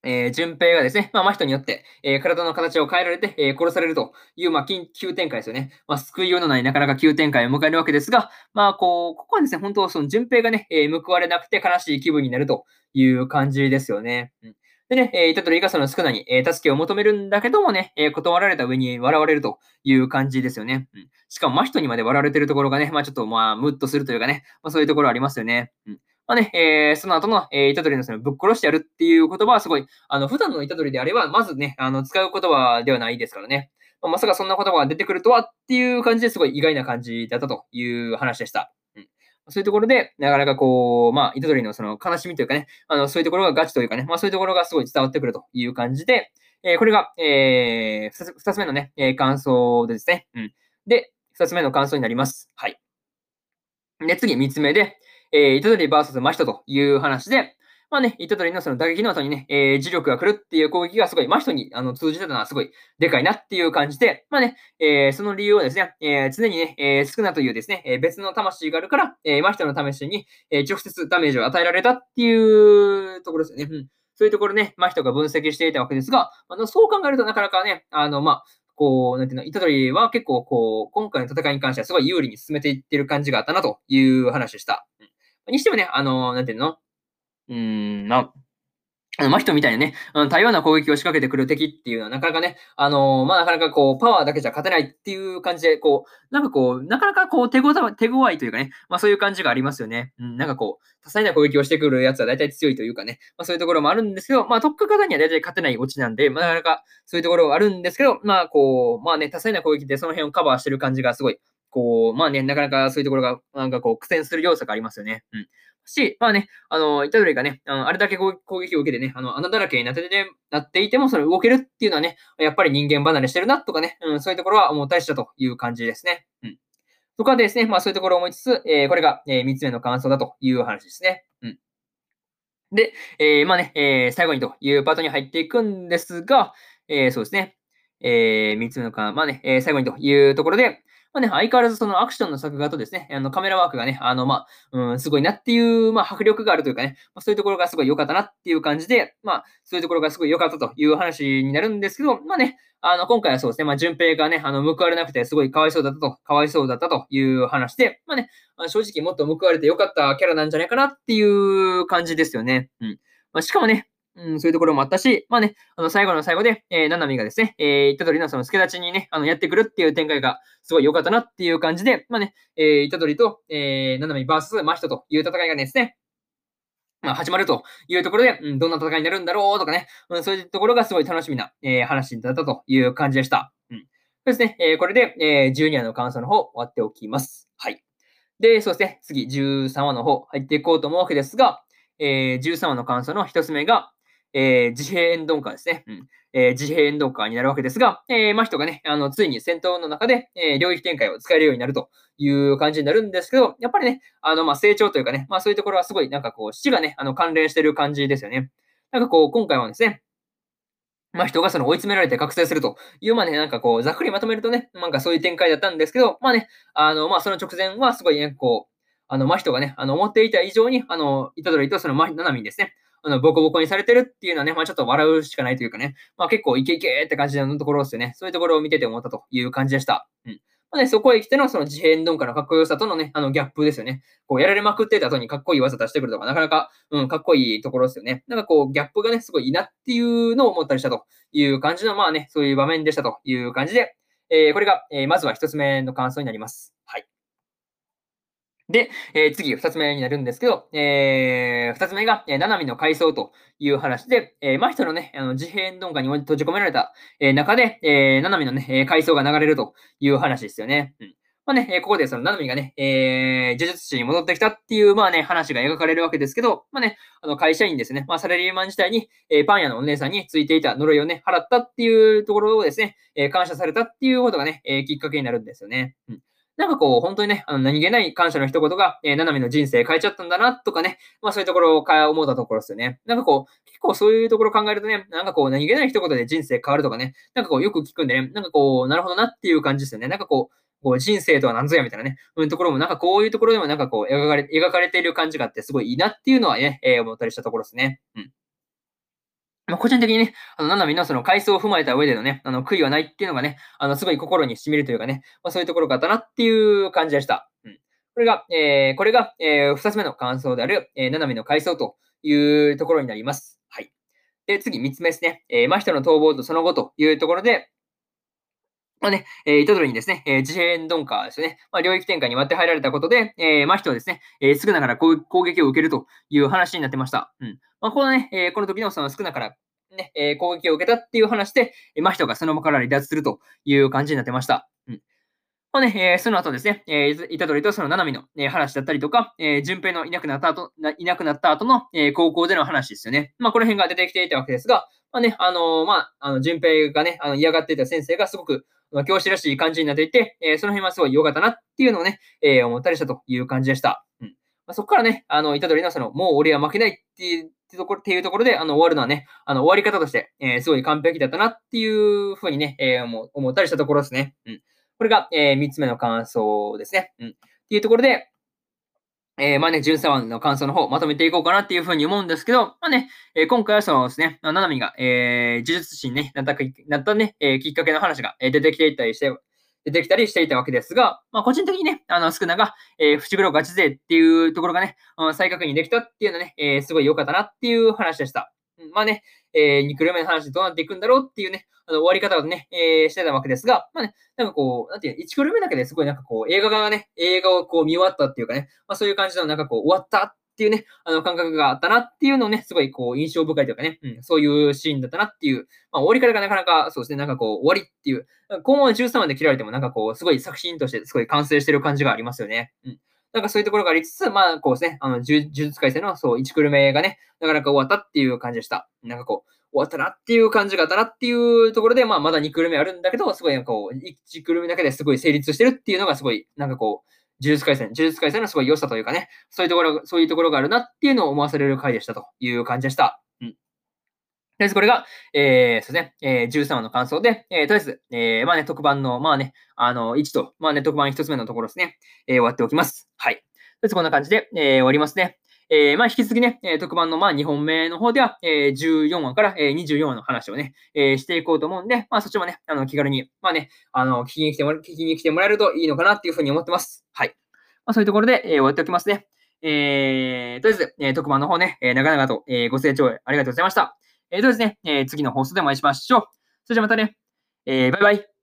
えー、順平がですね、まあ、真人によって、えー、体の形を変えられて、えー、殺されるという、まあ、急展開ですよね。まあ、救いようのないなかなか急展開を迎えるわけですが、まあ、こう、ここはですね、本当、その順平がね、え報われなくて悲しい気分になるという感じですよね。うんでね、えー、イタトリがその少なに、えー、助けを求めるんだけどもね、えー、断られた上に笑われるという感じですよね。うん、しかも、真人にまで笑われてるところがね、まあちょっとまあ、ムッとするというかね、まあそういうところありますよね。うん、まあね、えー、その後の、えー、イタドリのそのぶっ殺してやるっていう言葉はすごい、あの、普段のイタドリであれば、まずね、あの、使う言葉ではないですからね。まあ、まさかそんな言葉が出てくるとはっていう感じですごい意外な感じだったという話でした。そういうところで、なかなかこう、まあ、糸取りのその悲しみというかね、あの、そういうところがガチというかね、まあ、そういうところがすごい伝わってくるという感じで、えー、これが、えー、二つ目のね、えー、感想でですね。うん。で、二つ目の感想になります。はい。で、次、三つ目で、えー、糸取り VS 真人という話で、まあね、糸取りのその打撃の後にね、えー、磁力が来るっていう攻撃がすごい、真人にあの通じてたのはすごいでかいなっていう感じで、まあね、えー、その理由はですね、えー、常にね、えー、少なというですね、えー、別の魂があるから、えー、真人の魂に、えー、直接ダメージを与えられたっていうところですよね。うん。そういうところね、真人が分析していたわけですが、あのそう考えるとなかなかね、あの、まあ、こう、なんていうの、糸取りは結構、こう、今回の戦いに関してはすごい有利に進めていってる感じがあったなという話でした。うん、にしてもね、あの、なんていうの？うーん、まあ、の、真人みたいにね、あの多様な攻撃を仕掛けてくる敵っていうのは、なかなかね、あの、まあ、なかなかこう、パワーだけじゃ勝てないっていう感じで、こう、なんかこう、なかなかこう、手ごた、手強いというかね、まあそういう感じがありますよね。うん、なんかこう、多彩な攻撃をしてくるやつは大体強いというかね、まあそういうところもあるんですけど、まあ特化型には大体勝てないオチなんで、まあなかなかそういうところはあるんですけど、まあこう、まあね、多彩な攻撃でその辺をカバーしてる感じがすごい、こう、まあね、なかなかそういうところが、なんかこう、苦戦する要素がありますよね。うん。し、まあね、あの、イタドリがね、あのあれだけ攻撃を受けてね、あの、穴だらけになってて、なっていても、それ動けるっていうのはね、やっぱり人間離れしてるなとかね、うん、そういうところは思ったりしたという感じですね。うん。とかですね、まあそういうところを思いつつ、えー、これが、えー、3つ目の感想だという話ですね。うん。で、えー、まあね、えー、最後にというパートに入っていくんですが、えー、そうですね。えー、3つ目の感、まあね、えー、最後にというところで、まあね、相変わらずそのアクションの作画とですね、あのカメラワークがね、あの、まあ、うん、すごいなっていう、まあ、迫力があるというかね、まあ、そういうところがすごい良かったなっていう感じで、まあ、そういうところがすごい良かったという話になるんですけど、まあね、あの、今回はそうですね、まあ、順平がね、あの、報われなくてすごいかわいそうだったと、かわいそうだったという話で、まあね、正直もっと報われて良かったキャラなんじゃないかなっていう感じですよね。うん。まあ、しかもね、うん、そういうところもあったし、まあね、あの、最後の最後で、えー、ナナミがですね、えー、イタドリのその助立ちにね、あの、やってくるっていう展開がすごい良かったなっていう感じで、まあね、えー、イタドリと、えー、ナナミ VS マヒトという戦いがですね、まあ、始まるというところで、うん、どんな戦いになるんだろうとかね、うん、そういうところがすごい楽しみな、えー、話だったという感じでした。うん。そうですね、えー、これで、えー、12話の感想の方終わっておきます。はい。で、そうですね、次13話の方入っていこうと思うわけですが、えー、13話の感想の一つ目が、えー、自閉エンドンカーですね。うんえー、自閉エンドンカーになるわけですが、えー、真人がね、あの、ついに戦闘の中で、えー、領域展開を使えるようになるという感じになるんですけど、やっぱりね、あの、まあ、成長というかね、まあ、そういうところはすごい、なんかこう、死がね、あの、関連してる感じですよね。なんかこう、今回はですね、まあ、人がその追い詰められて覚醒するという、まあね、なんかこう、ざっくりまとめるとね、なんかそういう展開だったんですけど、まあね、あの、まあ、その直前はすごいね、こう、あの、真人がね、あの、思っていた以上に、あの、イタドリとその真ナナミですね、あの、ボコボコにされてるっていうのはね、まあちょっと笑うしかないというかね、まあ結構イケイケって感じのところですよね。そういうところを見てて思ったという感じでした。うん。まあね、そこへ来てのその自変鈍化のかっこよさとのね、あのギャップですよね。こうやられまくってた後にかっこいい技出してくるとか、なかなか、うん、かっこいいところですよね。なんかこう、ギャップがね、すごいいいなっていうのを思ったりしたという感じの、まあね、そういう場面でしたという感じで、えー、これが、えー、まずは一つ目の感想になります。で、えー、次、二つ目になるんですけど、えー、二つ目が、えー、七海の階層という話で、えー、真人のね、あの自閉鈍化に閉じ込められた、えー、中で、えー、七海のね、階層が流れるという話ですよね。うんまあね、ここでその、ナナミがね、えー、呪術師に戻ってきたっていう、まあね、話が描かれるわけですけど、まあね、あの、会社員ですね、まあ、サラリーマン自体に、えー、パン屋のお姉さんについていた呪いをね、払ったっていうところをですね、えー、感謝されたっていうことがね、えー、きっかけになるんですよね。うんなんかこう、本当にね、あの何気ない感謝の一言が、えー、ナナミの人生変えちゃったんだな、とかね、まあそういうところを思ったところですよね。なんかこう、結構そういうところ考えるとね、なんかこう、何気ない一言で人生変わるとかね、なんかこう、よく聞くんでね、なんかこう、なるほどなっていう感じですよね。なんかこう、こう人生とは何ぞやみたいなね、うん、ところもなんかこういうところでもなんかこう描かれ描かれている感じがあってすごいいいなっていうのはね、えー、思ったりしたところですね。うん。まあ、個人的にね、あの、ナナミのその回想を踏まえた上でのね、あの、悔いはないっていうのがね、あの、すごい心に染みるというかね、まあ、そういうところがあったなっていう感じでした。うん。これが、えー、これが、えー、二つ目の感想である、えー、ナナミの回想というところになります。はい。で、次、三つ目ですね。えー、真人の逃亡とその後というところで、まあね、えー、イタドリにですね、えー、自変鈍化ですね、まあ、領域展開に割って入られたことで、えー、真人はですね、えー、すぐなから攻撃を受けるという話になってました。うん。まあ、このね、えー、この時のその少なからね、えー、攻撃を受けたっていう話で、真人がその場から離脱するという感じになってました。うん。まあね、えー、その後ですね、えー、イタドリとそのナナミの、えー、話だったりとか、えー、順平のいなくなった後、いなくなった後の、えー、高校での話ですよね。まあ、この辺が出てきていたわけですが、まあね、あのー、まあ、あの、順平がね、あの嫌がっていた先生がすごく、まあ、教師らしい感じになっていて、えー、その辺はすごい良かったなっていうのをね、えー、思ったりしたという感じでした。うんまあ、そこからね、あの、イタドリのその、もう俺は負けないっていうところっていうところで、あの、終わるのはね、あの、終わり方として、えー、すごい完璧だったなっていうふうにね、えー、思ったりしたところですね。うん。これが、えー、3つ目の感想ですね。うん。っていうところで、えー、まあね、13話の感想の方、まとめていこうかなっていうふうに思うんですけど、まあね、えー、今回はそのですね、ナナミが、えー、呪術師に、ね、なったなったね、えー、きっかけの話が、え出てきていたりして、出てきたりしていたわけですが、まあ、個人的にね、あの、少なが、えー、伏黒ガチ勢っていうところがね、うん、再確認できたっていうのはね、えー、すごい良かったなっていう話でした。まあね、えー、2クルメの話どうなっていくんだろうっていうね、あの終わり方をね、えー、してたわけですが、まあね、なんかこう、なんていう、1クルメだけですごいなんかこう、映画がね、映画をこう見終わったっていうかね、まあそういう感じのなんかこう、終わったっていうね、あの感覚があったなっていうのをね、すごいこう、印象深いというかね、うん、そういうシーンだったなっていう、まあ終わり方がなかなかそうですね、なんかこう、終わりっていう、今後13話で切られてもなんかこう、すごい作品としてすごい完成してる感じがありますよね。うん。なんかそういうところがありつつ、まあ、こうですね、あの、呪術改正の、そう、1クルメがね、なかなか終わったっていう感じでした。なんかこう、終わったなっていう感じがあったなっていうところで、まあ、まだ2クルメあるんだけど、すごいなんかこう、1クルメだけですごい成立してるっていうのがすごい、なんかこう、呪術改戦、呪術改戦のすごい良さというかね、そういうところ、そういうところがあるなっていうのを思わされる回でしたという感じでした。うん。とりあえずこれが、えー、そうですね、えー、13話の感想で、えー、とりあえず、えー、まあね、特番の、まあね、あの、1と、まあね、特番1つ目のところですね、えー、終わっておきます。はい。とりあえずこんな感じで、えー、終わりますね。えー、まあ、引き続きね、特番のまあ2本目の方では、えー、14話から24話の話をね、えー、していこうと思うんで、まあ、そっちもね、あの気軽に、まあね、あの聞きに来てもら聞きに来てもらえるといいのかなっていうふうに思ってます。はい。まあ、そういうところで、えー、終わっておきますね。えー、とりあえず、えー、特番の方ね、えー、長々と、えー、ご清聴ありがとうございました。えー、とりあえずね、えー、次の放送でお会いしましょう。それじゃまたね、えー、バイバイ。